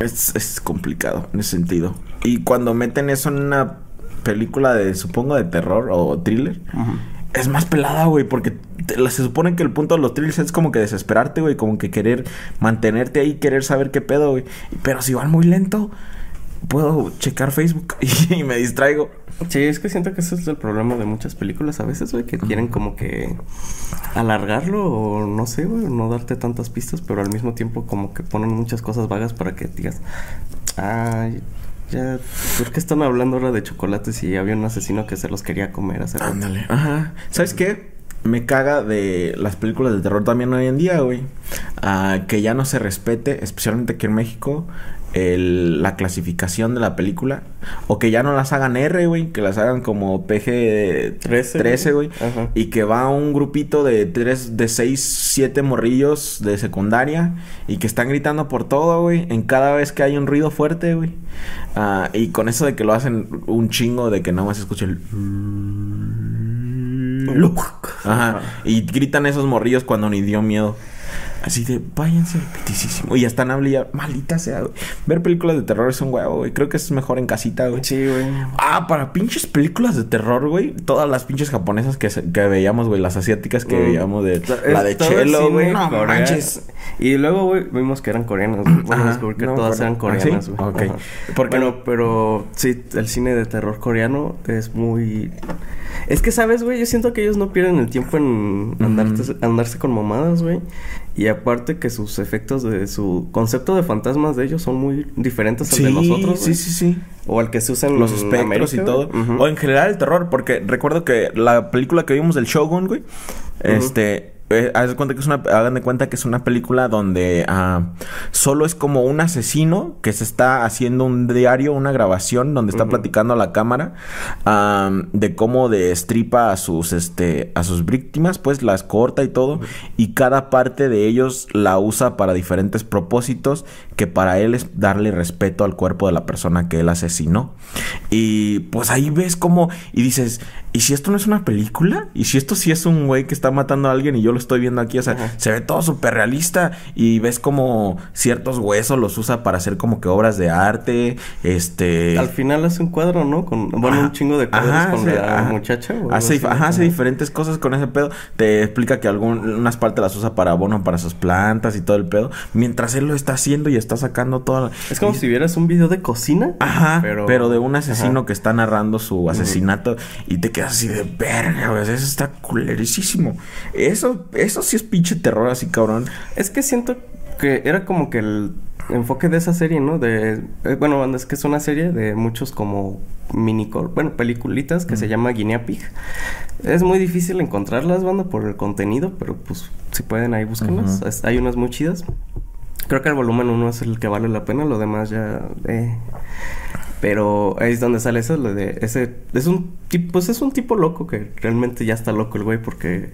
Es, es complicado en ese sentido. Y cuando meten eso en una película de, supongo, de terror o thriller, Ujú. es más pelada, güey, porque te- se supone que el punto de los thrillers es como que desesperarte, güey, como que querer mantenerte ahí, querer saber qué pedo, güey. Pero si van muy lento, puedo checar Facebook <laughs> y, me distraigo. Sí, es que siento que ese es el problema de muchas películas a veces, güey, que quieren como que alargarlo o no sé, güey, no darte tantas pistas, pero al mismo tiempo como que ponen muchas cosas vagas para que digas, ay, ya, ¿por qué están hablando ahora de chocolates y había un asesino que se los quería comer? Ándale. Ajá. ¿Sabes qué? Me caga de las películas de terror también hoy en día, güey. Ah, que ya no se respete, especialmente aquí en México, el- la clasificación de la película. O que ya no las hagan R, güey. Que las hagan como PG 13, 13, güey. Y que va un grupito de tres, de seis, siete morrillos de secundaria. Y que están gritando por todo, güey. En cada vez que hay un ruido fuerte, güey. Ah, y con eso de que lo hacen un chingo de que nada más se escucha el... Ajá. Y gritan esos morrillos cuando ni dio miedo. Así de, váyanse pitisísimo. Y ya están hablando, maldita sea, güey. Ver películas de terror es un huevo, güey. Creo que es mejor en casita, güey. Sí, güey. Ah, para pinches películas de terror, güey. Todas las pinches japonesas que, se- que veíamos, güey. Las asiáticas que Mm. veíamos de... La de Chelo, güey. No manches. Y luego, güey, vimos que eran coreanas. güey. Bueno, Ajá, descubrí que no me todas eran coreanas, ¿Ah, sí? güey. Ok. Ajá. Porque- Bueno, pero sí, el cine de terror coreano es muy... Es que, ¿sabes, güey? Yo siento que ellos no pierden el tiempo en andarte- andarse con mamadas, güey. Y aparte que sus efectos de su concepto de fantasmas de ellos son muy diferentes al Sí, de nosotros, sí, sí, sí. O al que se usan Los espectros América, y todo. O en general el terror, porque recuerdo que la película que vimos del Shogun, güey, este, haz de cuenta que es una, hagan de cuenta que es una película donde ah, solo es como un asesino que se está haciendo un diario, una grabación donde está platicando a la cámara de cómo destripa a sus, este, a sus víctimas, pues las corta y todo, y cada parte de ellos la usa para diferentes propósitos que para él es darle respeto al cuerpo de la persona que él asesinó. Y pues ahí ves como y dices, ¿y si esto no es una película? ¿Y si esto sí es un güey que está matando a alguien y yo lo estoy viendo aquí? O sea, Ajá. se ve todo súper realista y ves como ciertos huesos los usa para hacer como que obras de arte, este... Al final hace un cuadro, ¿no? Con, bueno, un chingo de cuadros Ajá, con la ajá. muchacha. o algo Hace, así, ajá, hace diferentes cosas con ese pedo. Te explica que algunas partes las usa para abono para sus plantas y todo el pedo. Mientras él lo está haciendo y está sacando toda la... Es como y- si vieras un video de cocina. Ajá, pero, de un asesino Ajá. que está narrando su asesinato y te quedas así de verga, güey. Eso está culerísimo. Eso, eso sí es pinche terror así, cabrón. Es que siento que era como que el enfoque de esa serie, ¿no? De... eh, bueno, es que es una serie de muchos como mini... Bueno, peliculitas que se llama Guinea Pig. Es muy difícil encontrarlas, banda, por el contenido, pero pues si pueden ahí búsquenlas. Hay unas muy chidas. Creo que el volumen 1 es el que vale la pena, lo demás ya... eh. Pero ahí es donde sale eso, lo de ese... Es un tipo... Pues es un tipo loco que realmente ya está loco el güey porque...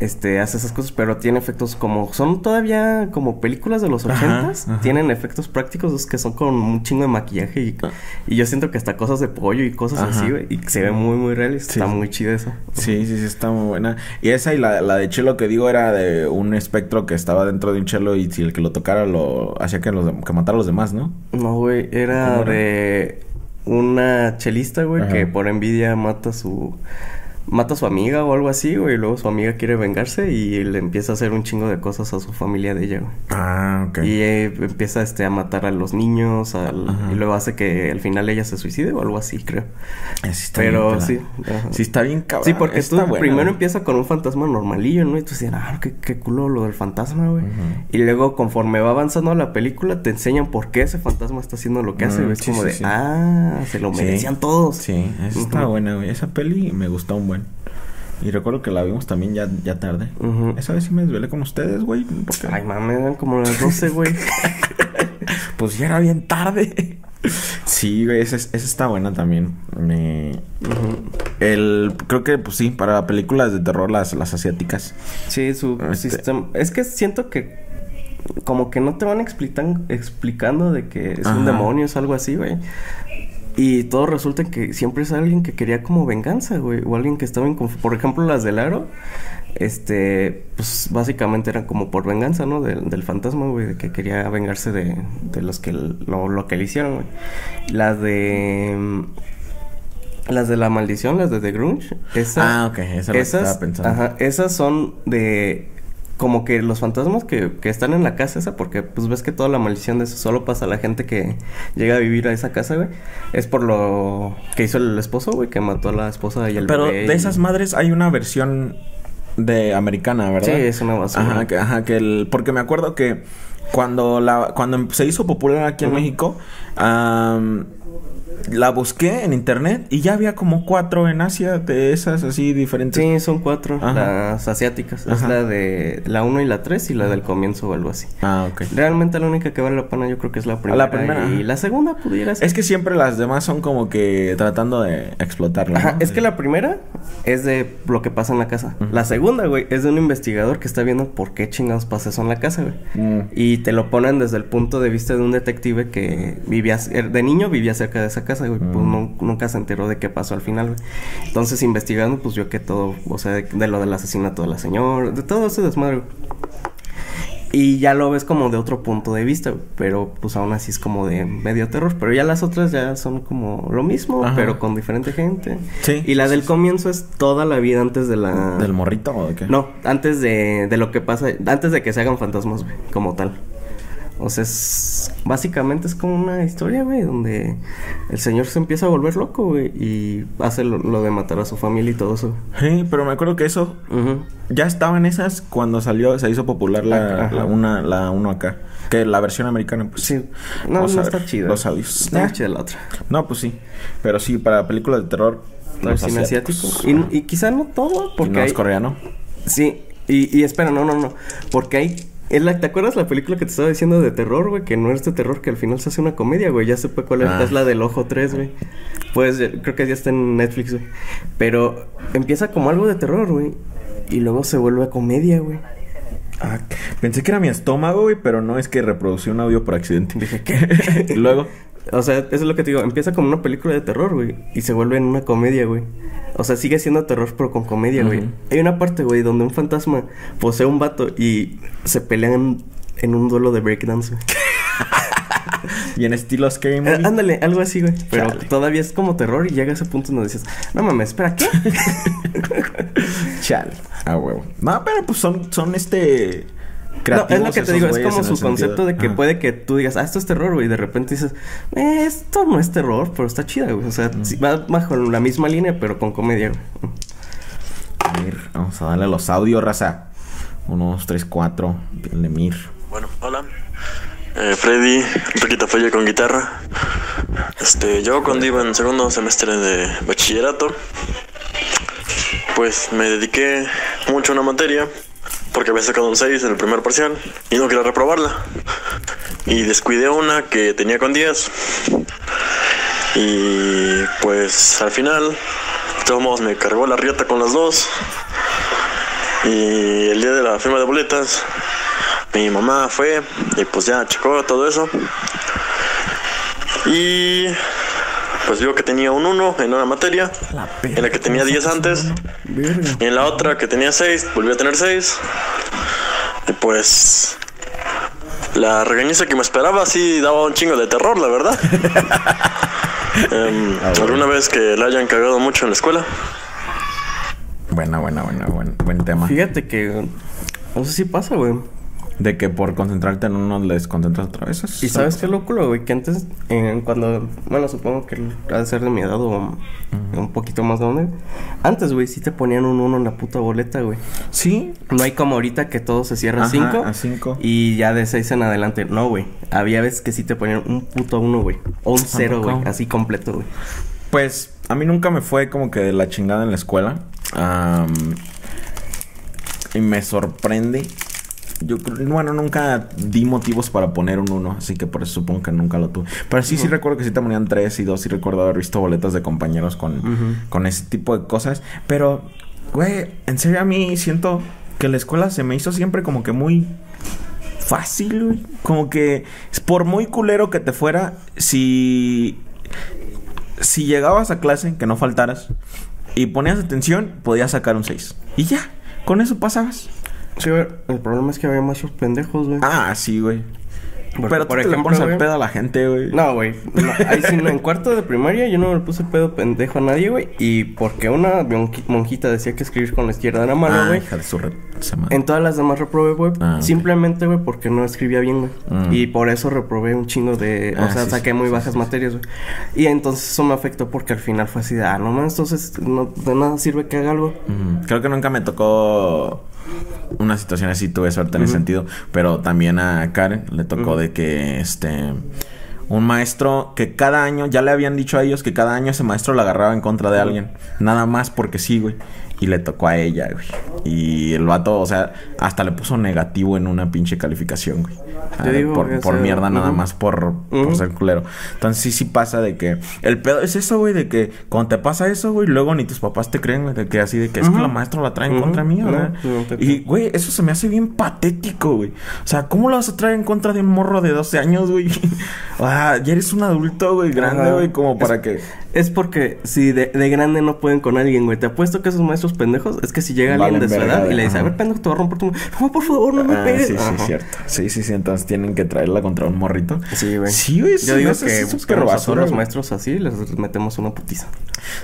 este, hace esas cosas, pero tiene efectos como, son todavía como películas de los ochentas, tienen efectos prácticos es que son con un chingo de maquillaje y, Ah. y yo siento que hasta cosas de pollo y cosas Ajá. así, güey, y se ve muy, muy Sí, está sí. muy chido eso. Sí, sí, sí, está muy buena. Y esa y la, la de chelo que digo era de un espectro que estaba dentro de un chelo y si el que lo tocara lo hacía que, los que matara a los demás, ¿no? No, güey, era de una chelista, güey, que por envidia mata a su mata a su amiga o algo así, güey, y luego su amiga quiere vengarse y le empieza a hacer un chingo de cosas a su familia de ella, güey. Ah, ok. Y eh, empieza este a matar a los niños, al- y luego hace que al final ella se suicide o algo así, creo. Eh, sí está Pero bien, sí. ajá. Sí, está bien cabrón. Sí, porque Está tú buena, primero güey. empieza con un fantasma normalillo, ¿no? Y tú dices, ah, qué, qué culo lo del fantasma, güey. Y luego, conforme va avanzando la película, te enseñan por qué ese fantasma está haciendo lo que hace, Mm, güey. Es sí, como sí, de, ah, se lo merecían todos. Sí, esa está buena, güey. Esa peli me gustó un buen. Y recuerdo que la vimos también ya, ya tarde. Esa vez sí me desvelé con ustedes, güey. Porque... Ay, mames, eran como las 12, güey. <laughs> Pues ya era bien tarde. Sí, güey, esa, esa está buena también. Me... El, creo que, pues sí, para películas de terror, las, las asiáticas. Sí, su Este- sistema. Es que siento que como que no te van explican, explicando de que es Ajá. un demonio, es algo así, güey. Y todo resulta que siempre es alguien que quería como venganza, güey. O alguien que estaba en... conf- Por ejemplo, las del aro. Este... Pues básicamente eran como por venganza, ¿no? Del, del fantasma, güey. De que quería vengarse de, de los que lo, lo que le hicieron, güey. Las de... mm, Las de la maldición, las de The Grunge. Esa, Ah, ok, esa esas, estaba pensando. Ajá, esas son de como que los fantasmas que, que están en la casa esa, porque pues ves que toda la maldición de eso solo pasa a la gente que llega a vivir a esa casa, güey. Es por lo que hizo el esposo, güey, que mató a la esposa y el Pero bebé de y- esas madres hay una versión de americana, ¿verdad? Sí, es una basura. Ajá, que, ajá, que el... Porque me acuerdo que cuando la... Cuando se hizo popular aquí en Ujú. México... am, la busqué en internet y ya había como cuatro en Asia de esas así diferentes. Sí, son cuatro, Ajá. las asiáticas. Es la de la 1 y la 3 y la del comienzo o algo así. Ah, ok. Realmente la única que vale la pena yo creo que es la primera. primera, Y la segunda pudiera ser. Es que siempre las demás son como que tratando de explotarlo. Ajá, ¿no? es que la primera es de lo que pasa en la casa. La segunda, güey, es de un investigador que está viendo por qué chingados pasa eso en la casa, güey. Mm. Y te lo ponen desde el punto de vista de un detective que vivía, de niño vivía cerca de esa casa, güey. Pues no- nunca se enteró de qué pasó al final, güey. Entonces, investigando, pues vio que todo, o sea, de, de lo del asesinato de la señora, de todo ese desmadre, güey. Y ya lo ves como de otro punto de vista. Pero pues aún así es como de medio terror. Pero ya las otras ya son como lo mismo, Ajá. pero con diferente gente. Sí. Y la del comienzo es toda la vida antes de la... ¿Del morrito o de qué? No, antes de, de lo que pasa, antes de que se hagan fantasmas, güey, como tal. O sea, es, básicamente es como una historia, güey, donde el señor se empieza a volver loco, güey, y hace lo, lo de matar a su familia y todo eso. Sí, pero me acuerdo que eso Ujú. ya estaban esas cuando salió, se hizo popular la, una, la uno acá. Que la versión americana, pues. Sí, no, no está chida. Los audios. Está chida la otra. No, pues sí. Pero sí, para películas de terror. Los cine asiático. Y, y quizá no todo, Y porque no es hay... coreano. Sí, y, y espera, no, no, no. Porque hay. ¿Te acuerdas la película que te estaba diciendo de terror, güey? Que no es de terror, que al final se hace una comedia, güey. Ya supe cuál es. Ah. Es la del Ojo 3, güey. Pues ya- creo que ya está en Netflix, güey. Pero empieza como algo de terror, güey. Y luego se vuelve comedia, güey. Ah, pensé que era mi estómago, güey, pero no es que reproducí un audio por accidente. Dije, ¿qué? y <laughs> luego. O sea, eso es lo que te digo. Empieza como una película de terror, güey. Y se vuelve en una comedia, güey. O sea, sigue siendo terror, pero con comedia, güey. Hay una parte, güey, donde un fantasma posee un vato y se pelean en un duelo de breakdance, güey. <laughs> Y en estilo Scary Eh, Movie. ándale, algo así, güey. Pero Chale. todavía es como terror y llega a ese punto donde dices, no mames, espera, ¿qué? <laughs> Chale. Ah, huevo. No, pero pues son, son este. No, es lo que te digo, es como su sentido- concepto de que Ajá. puede que tú digas, ah, esto es terror, güey, y de repente dices, eh, esto no es terror, pero está chida, güey. O sea, sí, va bajo la misma línea, pero con comedia, güey. A ver, vamos a darle a los audios, raza. Uno, dos, tres, cuatro. de Mir. Bueno, hola. Eh, Freddy, Riquita Falla con guitarra. Este, yo cuando iba en segundo semestre de bachillerato, pues me dediqué mucho a una materia porque había sacado un 6 en el primer parcial y no quería reprobarla. Y descuidé una que tenía con 10. Y pues al final, de todos me cargó la rieta con las dos. Y el día de la firma de boletas, mi mamá fue y pues ya checó todo eso. Y pues vio que tenía un 1 en una materia, La en la que tenía 10 antes. Y en la otra que tenía 6, volvió a tener 6. Y pues la regañiza que me esperaba sí daba un chingo de terror, la verdad. <laughs> Em, ¿Alguna vez que la hayan cagado mucho en la escuela? Buena, buena, buena, buen, buen tema. Fíjate que... No sé si pasa, güey. De que por concentrarte en uno les concentras otra vez. Y sabes qué locura, güey, que antes, eh, cuando, bueno, supongo que ha de ser de mi edad o un poquito más grande. Antes, güey, sí te ponían un uno en la puta boleta, güey. Sí. No hay como ahorita que todo se cierra a Ajá, 5 a cinco. y ya de 6 en adelante. No, güey. Había veces que sí te ponían un puto uno, güey. O un cero, güey. Así completo, güey. Pues a mí nunca me fue como que de la chingada en la escuela. Y me sorprende. Yo creo, bueno, nunca di motivos para poner un 1, así que por eso supongo que nunca lo tuve. Pero sí, sí recuerdo que sí te ponían 3 y 2 y recuerdo haber visto boletas de compañeros con, con ese tipo de cosas. Pero, güey, en serio a mí siento que la escuela se me hizo siempre como que muy fácil, güey. Como que por muy culero que te fuera, si si llegabas a clase, que no faltaras, y ponías atención, podías sacar un 6. Y ya, con eso pasabas. Sí, güey. El problema es que había muchos pendejos, güey. Ah, sí, güey. Porque, Pero tú por te le ejemplo, pones al pedo a la gente, güey. No, güey. No, ahí sí, no, en cuarto de primaria yo no le puse pedo pendejo a nadie, güey. Y porque una monjita decía que escribir con la izquierda era malo, Ah, güey. hija de su re-. En todas las demás reprobé, güey. Ah. Simplemente, güey, porque no escribía bien, güey. Mm. Y por eso reprobé un chingo de... Ah, o sea, sí, saqué sí, muy sí, bajas materias, güey. Y entonces eso me afectó porque al final fue así de... Ah, no mames, entonces no, de nada sirve que haga algo. Creo que nunca me tocó una situación así, tuve suerte en ese sentido. Pero también a Karen le tocó de que este. Un maestro que cada año, ya le habían dicho a ellos que cada año ese maestro la agarraba en contra de alguien. Nada más porque sí, güey. Y le tocó a ella, güey. Y el vato, o sea, hasta le puso negativo en una pinche calificación, güey. Te digo, por, o sea, mierda nada más por, por ser culero. Entonces sí, sí pasa de que... El pedo es eso, güey, de que cuando te pasa eso, güey, luego ni tus papás te creen, güey, de que así de que es que la maestra la trae en contra mía, ¿verdad? no y, güey, eso se me hace bien patético, güey. O sea, ¿cómo lo vas a traer en contra de un morro de 12 años, güey? <laughs> ah, ya eres un adulto, güey, grande, güey, como para que... Es porque si de, de grande no pueden con alguien, güey. Te apuesto que esos maestros pendejos es que si llega alguien Valen de su edad y le dice, a ver, pendejo, te voy a romper tu... No, por favor, no me Ah, pegues. sí, sí, cierto. Sí, sí, sí. Entonces tienen que traerla contra un morrito. Sí, güey. Sí, güey. Yo digo que buscamos súper a basura, los maestros así les metemos una putiza.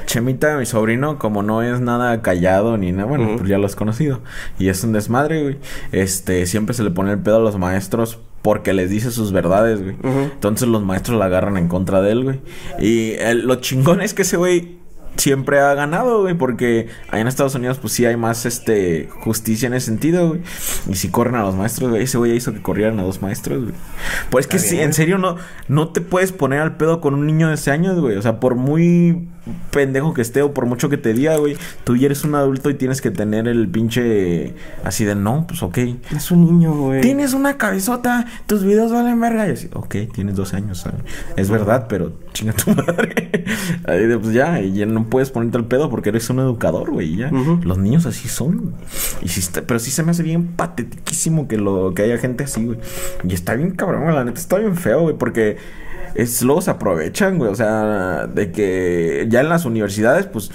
Chemita, mi sobrino, como no es nada callado ni nada, bueno, pues ya lo has conocido. Y es un desmadre, güey. Este, siempre se le pone el pedo a los maestros porque les dice sus verdades, güey. Entonces los maestros la agarran en contra de él, güey. Y el- lo chingón es que ese güey siempre ha ganado, güey, porque allá en Estados Unidos pues sí hay más este justicia en ese sentido, güey. Y si corren a los maestros, güey, ese güey hizo que corrieran a dos maestros, güey. Pues es que sí, en serio no no te puedes poner al pedo con un niño de ese años, güey. O sea, por muy pendejo que esté o por mucho que te diga, güey, tú ya eres un adulto y tienes que tener el pinche así de no, pues ok. Es un niño, güey. Tienes una cabezota, tus videos valen verga. Y así, ok, tienes 12 años, ¿sabes? Es verdad, pero chinga tu <laughs> madre. Ahí de, pues ya, y ya no puedes ponerte el pedo porque eres un educador, güey. Ya, los niños así son. Y sí está- pero sí se me hace bien patetiquísimo que lo que haya gente así, güey. Y está bien cabrón, la neta está bien feo, güey, porque es, se aprovechan, güey. O sea, de que ya en las universidades, pues,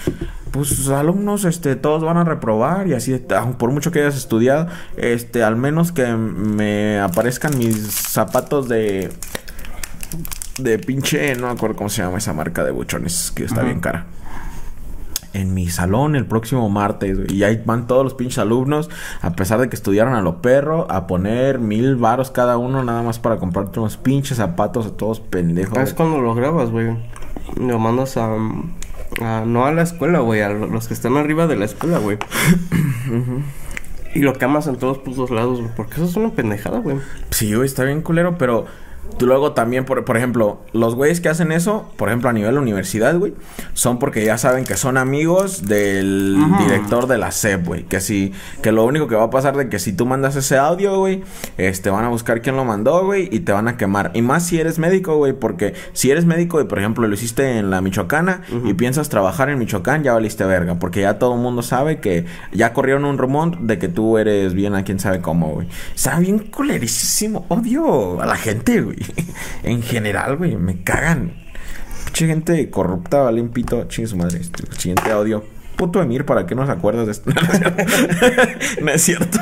pues sus alumnos, este, todos van a reprobar y así, por mucho que hayas estudiado, este, al menos que me aparezcan mis zapatos de, de pinche, no me acuerdo cómo se llama esa marca de buchones, que está Ajá. bien cara. En mi salón el próximo martes, güey. Y ahí van todos los pinches alumnos, a pesar de que estudiaron a lo perro, a poner mil varos cada uno nada más para comprarte unos pinches zapatos a todos pendejos. Es cuando lo grabas, güey. Lo mandas a, a- No a la escuela, güey. A los que están arriba de la escuela, güey. <coughs> Y lo quemas en todos putos lados, güey. Porque eso es una pendejada, güey. Sí, güey, está bien culero, pero luego también, por, por ejemplo, los güeyes que hacen eso, por ejemplo, a nivel universidad, güey, son porque ya saben que son amigos del director de la SEP, güey. Que si, que lo único que va a pasar de que si tú mandas ese audio, güey, este, van a buscar quién lo mandó, güey, y te van a quemar. Y más si eres médico, güey, porque si eres médico y, por ejemplo, lo hiciste en la Michoacana y piensas trabajar en Michoacán, ya valiste verga, porque ya todo el mundo sabe que ya corrieron un rumor de que tú eres bien a quién sabe cómo, güey. Está bien colerísimo. Odio a la gente, güey. En general, güey, me cagan. Mucha gente corrupta, vale un pito. Chingue su madre. Este, siguiente audio. Puto Emir, ¿para qué nos acuerdas de esto? <laughs> no es cierto.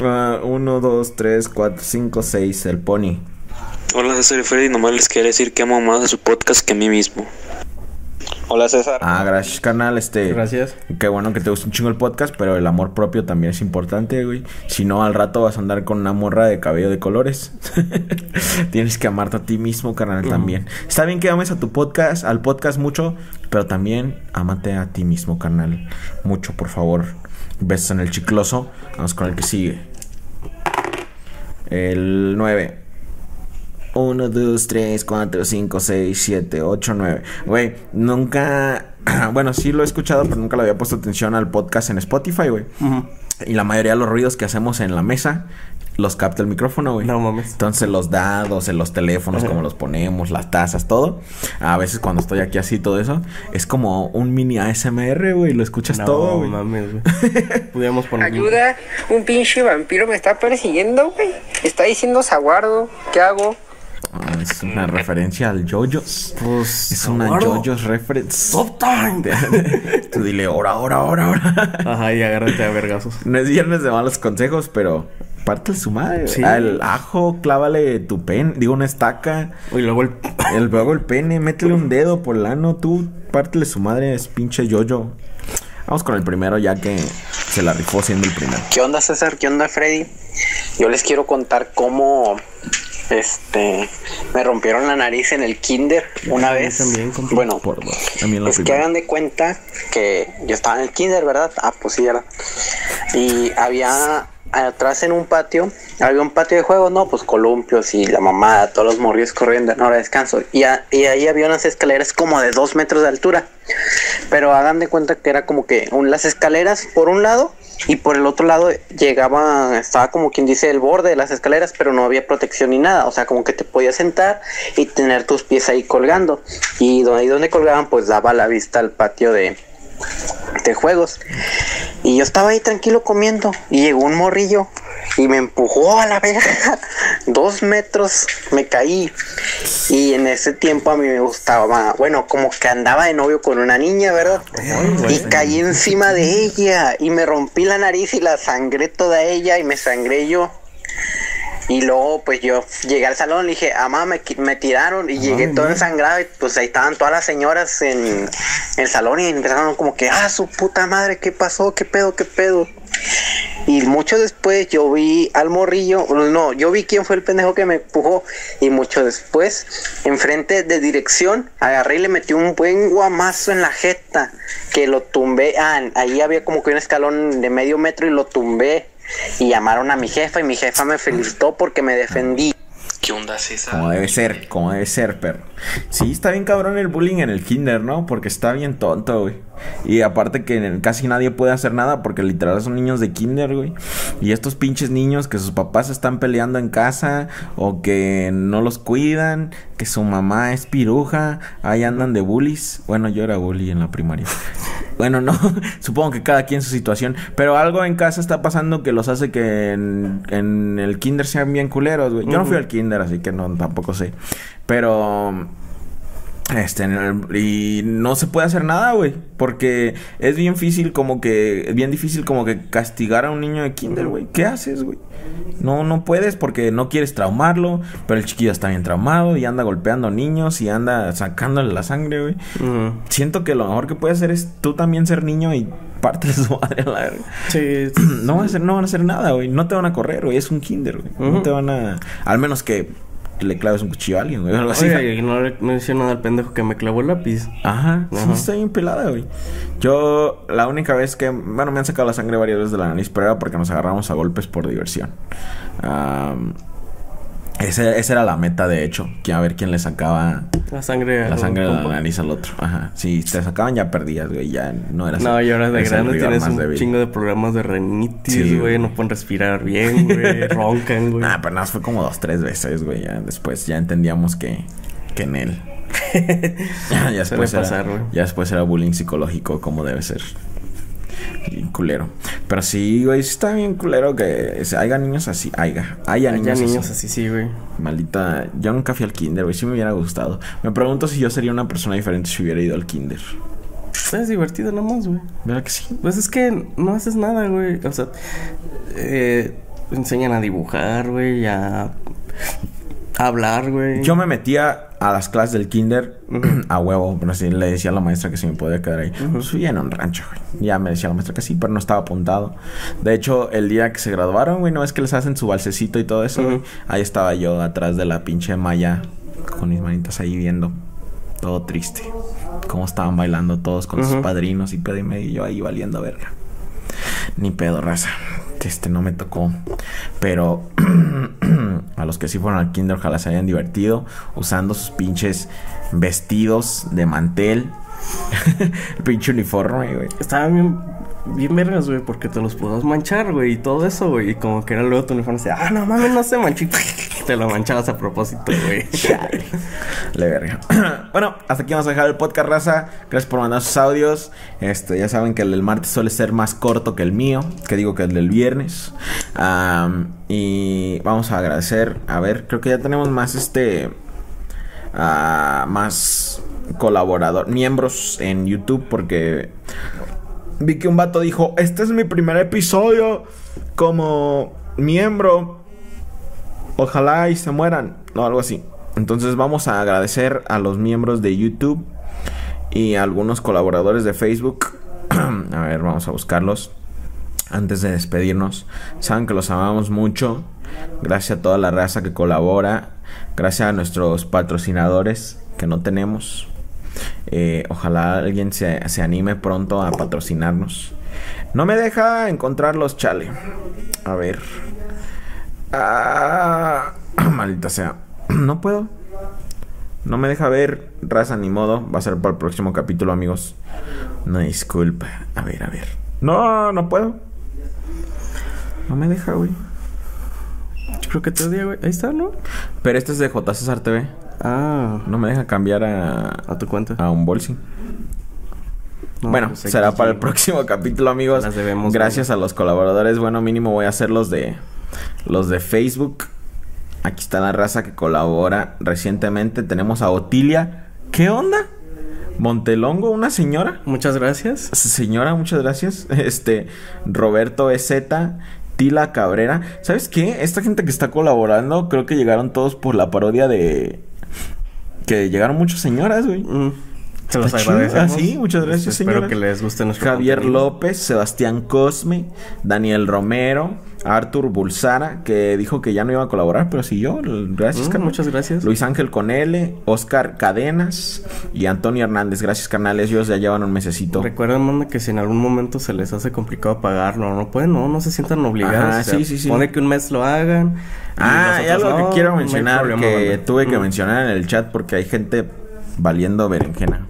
Uh, uno, dos, tres, cuatro, cinco, seis. El pony. Hola, César y Freddy. Nomás les quería decir que amo más a su podcast que a mí mismo. Hola César. Ah, gracias, canal. Este. Gracias. Qué bueno que te gusta un chingo el podcast, pero el amor propio también es importante, güey. Si no, al rato vas a andar con una morra de cabello de colores. <laughs> Tienes que amarte a ti mismo, carnal, también. Está bien que ames a tu podcast, al podcast mucho, pero también amate a ti mismo, carnal. Mucho, por favor. Besos en el chicloso. Vamos con el que sigue. El 9. 1, 2, 3, 4, 5, 6, 7, 8, 9. Güey, nunca. <clears throat> Bueno, sí lo he escuchado, pero nunca le había puesto atención al podcast en Spotify, güey. Y la mayoría de los ruidos que hacemos en la mesa los capta el micrófono, güey. No mames. Entonces los dados, en los teléfonos, como los ponemos, las tazas, todo. A veces cuando estoy aquí así, todo eso, es como un mini ASMR, güey. Lo escuchas todo, güey. No mames, güey. <laughs> Pudiéramos poner. Ayuda, un pinche vampiro me está persiguiendo, güey. Está diciendo Zaguardo. ¿Qué hago? Ah, es una referencia al JoJo's. Pues. Es una Zaguardo. JoJo's reference. Stop time. <laughs> Tú dile, ahora, ahora, ahora, ahora. Ajá, y agárrate a vergazos. No es viernes de malos consejos, pero parte su madre. Sí. Al ajo, clávale tu pen, digo una estaca. Y luego el. El luego el pene, métele un dedo por el ano, tú, pártele su madre, es pinche yoyo. Vamos con el primero ya que se la rifó siendo el primero. ¿Qué onda César? ¿Qué onda Freddy? Yo les quiero contar cómo este me rompieron la nariz en el kinder una A mí vez. también, bueno, es que hagan de cuenta que yo estaba en el kinder, ¿verdad? Ah, pues sí, ¿verdad? Y había atrás en un patio, había un patio de juegos, ¿no? Pues columpios y la mamada, todos los morrillos corriendo en hora de descanso. Y, a- y ahí había unas escaleras como de dos metros de altura. Pero hagan de cuenta que era como que un- las escaleras por un lado y por el otro lado llegaba, estaba como quien dice el borde de las escaleras, pero no había protección ni nada. O sea, como que te podías sentar y tener tus pies ahí colgando. Y donde, ahí donde colgaban, pues daba la vista al patio de, de juegos. Y yo estaba ahí tranquilo comiendo y llegó un morrillo y me empujó a la verga. <laughs> Dos metros me caí. Y en ese tiempo a mí me gustaba, bueno, como que andaba de novio con una niña, ¿verdad? y caí encima de ella y me rompí la nariz y la sangré toda ella y me sangré yo. Y luego, pues yo llegué al salón, le dije, mamá, me, me tiraron y llegué todo ensangrado y pues ahí estaban todas las señoras en, en el salón y empezaron como que, ah, su puta madre, ¿qué pasó? ¿Qué pedo? ¿Qué pedo? Y mucho después yo vi al morrillo, no, yo vi quién fue el pendejo que me empujó y mucho después, enfrente de dirección, agarré y le metí un buen guamazo en la jeta, que lo tumbé, ah, ahí había como que un escalón de medio metro y lo tumbé y llamaron a mi jefa y mi jefa me felicitó porque me defendí. ¿Qué onda, César? Como debe ser, como debe ser, perro. Sí, está bien cabrón el bullying en el kinder, ¿no? Porque está bien tonto, güey. Y aparte que casi nadie puede hacer nada porque literal son niños de kinder, güey. Y estos pinches niños que sus papás están peleando en casa o que no los cuidan, que su mamá es piruja, ahí andan de bullies. Bueno, yo era bully en la primaria. Bueno, no, <laughs> supongo que cada quien su situación, pero algo en casa está pasando que los hace que en, en el kinder sean bien culeros, güey. Yo no fui al kinder, así que no, tampoco sé. Pero... Este, y no se puede hacer nada, güey. Porque es bien difícil como que, bien difícil como que castigar a un niño de kinder, güey. ¿Qué haces, güey? No, no puedes porque no quieres traumarlo, pero el chiquillo está bien traumado y anda golpeando niños y anda sacándole la sangre, güey. Siento que lo mejor que puedes hacer es tú también ser niño y parte de su <laughs> madre a la verga. Sí. <clears throat> No van a hacer, no van a hacer nada, güey. No te van a correr, güey. Es un kinder, güey. No te van a. Al menos que le claves un cuchillo a alguien, güey. o Algo así. Oye, no le menciono nada al pendejo que me clavó el lápiz. Ajá, sí, está bien pelada, güey. Yo, la única vez que, bueno, me han sacado la sangre varias veces de la nariz, pero era porque nos agarramos a golpes por diversión. Am, Ese- esa era la meta, de hecho. Que a ver quién le sacaba La sangre. la sangre de la nariz al otro. Ajá. Si te sacaban, ya perdías, güey. Ya no eras. No, y ahora de grande tienes un débil. chingo de programas de renitis, Sí, güey. No pueden respirar bien, güey. <laughs> roncan, güey. Ah, pero nada, fue como dos, tres veces, güey. Ya después ya entendíamos que, que en él. <laughs> <laughs> ya, después era, pasar, güey. ya después era bullying psicológico como debe ser. Bien culero. Pero sí, güey, sí está bien culero que se- haya niños así. Haya, haya Hay niños, niños así. así, sí, güey. Maldita. Yo nunca fui al kinder, güey. Sí me hubiera gustado. Me pregunto si yo sería una persona diferente si hubiera ido al kinder. Es divertido nomás, güey. ¿Verdad que sí? Pues es que no haces nada, güey. O sea, eh, enseñan a dibujar, güey, a hablar, güey. Yo me metía a las clases del kinder a huevo, pero así le decía a la maestra que si me podía quedar ahí. Pues vivía en un rancho, güey. Ya me decía la maestra que sí, pero no estaba apuntado. De hecho, el día que se graduaron, güey, no es que les hacen su balsecito y todo eso. Ujú. Ahí estaba yo atrás de la pinche malla con mis manitas ahí viendo. Todo triste. Cómo estaban bailando todos con sus padrinos y pedo y medio. Yo ahí valiendo verga. Ni pedo, raza. Este no me tocó. Pero <clears throat> a los que sí fueron al kinder, ojalá se hayan divertido usando sus pinches vestidos de mantel. <laughs> El pinche uniforme, güey. Estaban bien, bien vergas, güey, porque te los podías manchar, güey, y todo eso, güey. Y como que era luego tu uniforme, decía, ah, no mames, no se manchó. <laughs> Te lo manchabas a propósito, güey. <laughs> Le verga. <clears throat> bueno, hasta aquí vamos a dejar el podcast, raza. Gracias por mandar sus audios. Este, ya saben que el del martes suele ser más corto que el mío, que digo que el del viernes. Y vamos a agradecer. A ver, creo que ya tenemos más este. ah, más colaborador, miembros en YouTube, porque vi que un vato dijo: Este es mi primer episodio como miembro. Ojalá y se mueran. O algo así. Entonces vamos a agradecer a los miembros de YouTube y a algunos colaboradores de Facebook. <clears throat> a ver, vamos a buscarlos. Antes de despedirnos. Saben que los amamos mucho. Gracias a toda la raza que colabora. Gracias a nuestros patrocinadores que no tenemos. Eh, ojalá alguien se, se anime pronto a patrocinarnos. No me deja encontrarlos, chale. A ver. Ah, <clears throat> maldita sea. <clears throat> No puedo. No me deja ver. Raza, ni modo. Va a ser para el próximo capítulo, amigos. No disculpa. A ver, a ver. No, no puedo. No me deja, güey. Yo creo que te odia, güey. Ahí está, ¿no? Pero este es de J. César TV. Ah, No me deja cambiar a, a tu cuenta. a un bolsing. No, bueno, pues, será para el próximo <laughs> capítulo, amigos. Las debemos, Gracias a los colaboradores. Bueno, mínimo voy a hacer los de los de Facebook. Aquí está la raza que colabora recientemente. Tenemos a Otilia. ¿Qué onda? Montelongo, una señora. Muchas gracias. Señora, muchas gracias. <laughs> Este, Roberto EZ, Tila Cabrera. ¿Sabes qué? Esta gente que está colaborando, creo que llegaron todos por la parodia de. Que llegaron muchas señoras, güey. Mm, Se los agradecemos. Ah, sí, muchas gracias, Espero señoras. que les guste nuestro Javier contenido. López, Sebastián Cosme, Daniel Romero, Artur Bulsara, que dijo que ya no iba a colaborar, pero siguió. Gracias, Mm, carnal. muchas gracias. Luis Ángel Conele, Oscar Cadenas y Antonio Hernández. Gracias, carnales. Ellos ya llevan un mesecito. Recuerden, manda, que si en algún momento se les hace complicado pagarlo, no pueden, no, no se sientan obligados. O sea, sí, sí, sí. Pone que un mes lo hagan. y Ah, y nosotros, algo no, que quiero no mencionar, problema, que tuve que Mm, mencionar en el chat porque hay gente valiendo berenjena.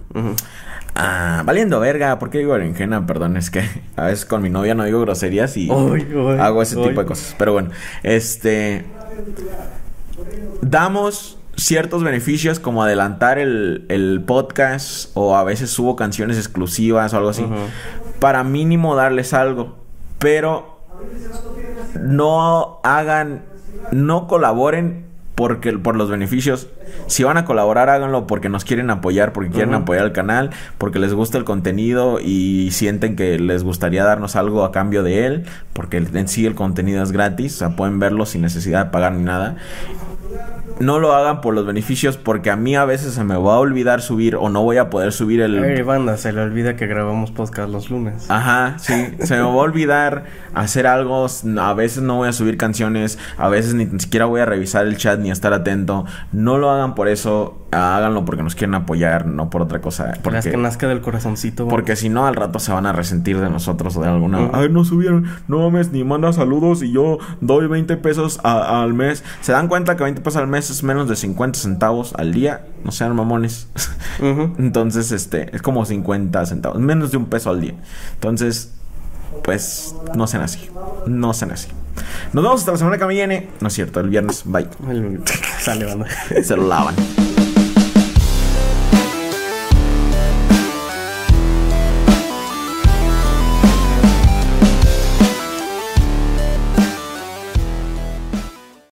Ah, valiendo verga. ¿Por qué digo berenjena? Perdón, es que a veces con mi novia no digo groserías y hago ese tipo de cosas. Pero bueno, este. Damos ciertos beneficios como adelantar el, el podcast o a veces subo canciones exclusivas o algo así. Para mínimo darles algo. Pero no hagan, no colaboren porque por los beneficios. Si van a colaborar, háganlo porque nos quieren apoyar, porque quieren apoyar al canal, porque les gusta el contenido y sienten que les gustaría darnos algo a cambio de él, porque en sí el contenido es gratis, o sea, pueden verlo sin necesidad de pagar ni nada. No lo hagan por los beneficios porque a mí a veces se me va a olvidar subir o no voy a poder subir el, Ey, banda, se le olvida que grabamos podcast los lunes. Ajá, sí. Se me va a olvidar hacer algo. A veces no voy a subir canciones. A veces ni siquiera voy a revisar el chat ni a estar atento. No lo hagan por eso. háganlo porque nos quieren apoyar, no por otra cosa. Las Porque, que nazca del corazoncito, porque si no, al rato se van a resentir de nosotros o de alguna. Ay, no subieron, no mames, ni manda saludos y yo doy 20 pesos a- al mes. ¿Se dan cuenta que 20 pesos al mes es menos de 50 centavos al día? No sean mamones. <laughs> Entonces, este, es como 50 centavos, menos de un peso al día. Entonces, pues, no sean así. No sean así. Nos vemos hasta la semana que viene. No es cierto, el viernes. Bye. <laughs> Se lo lavan.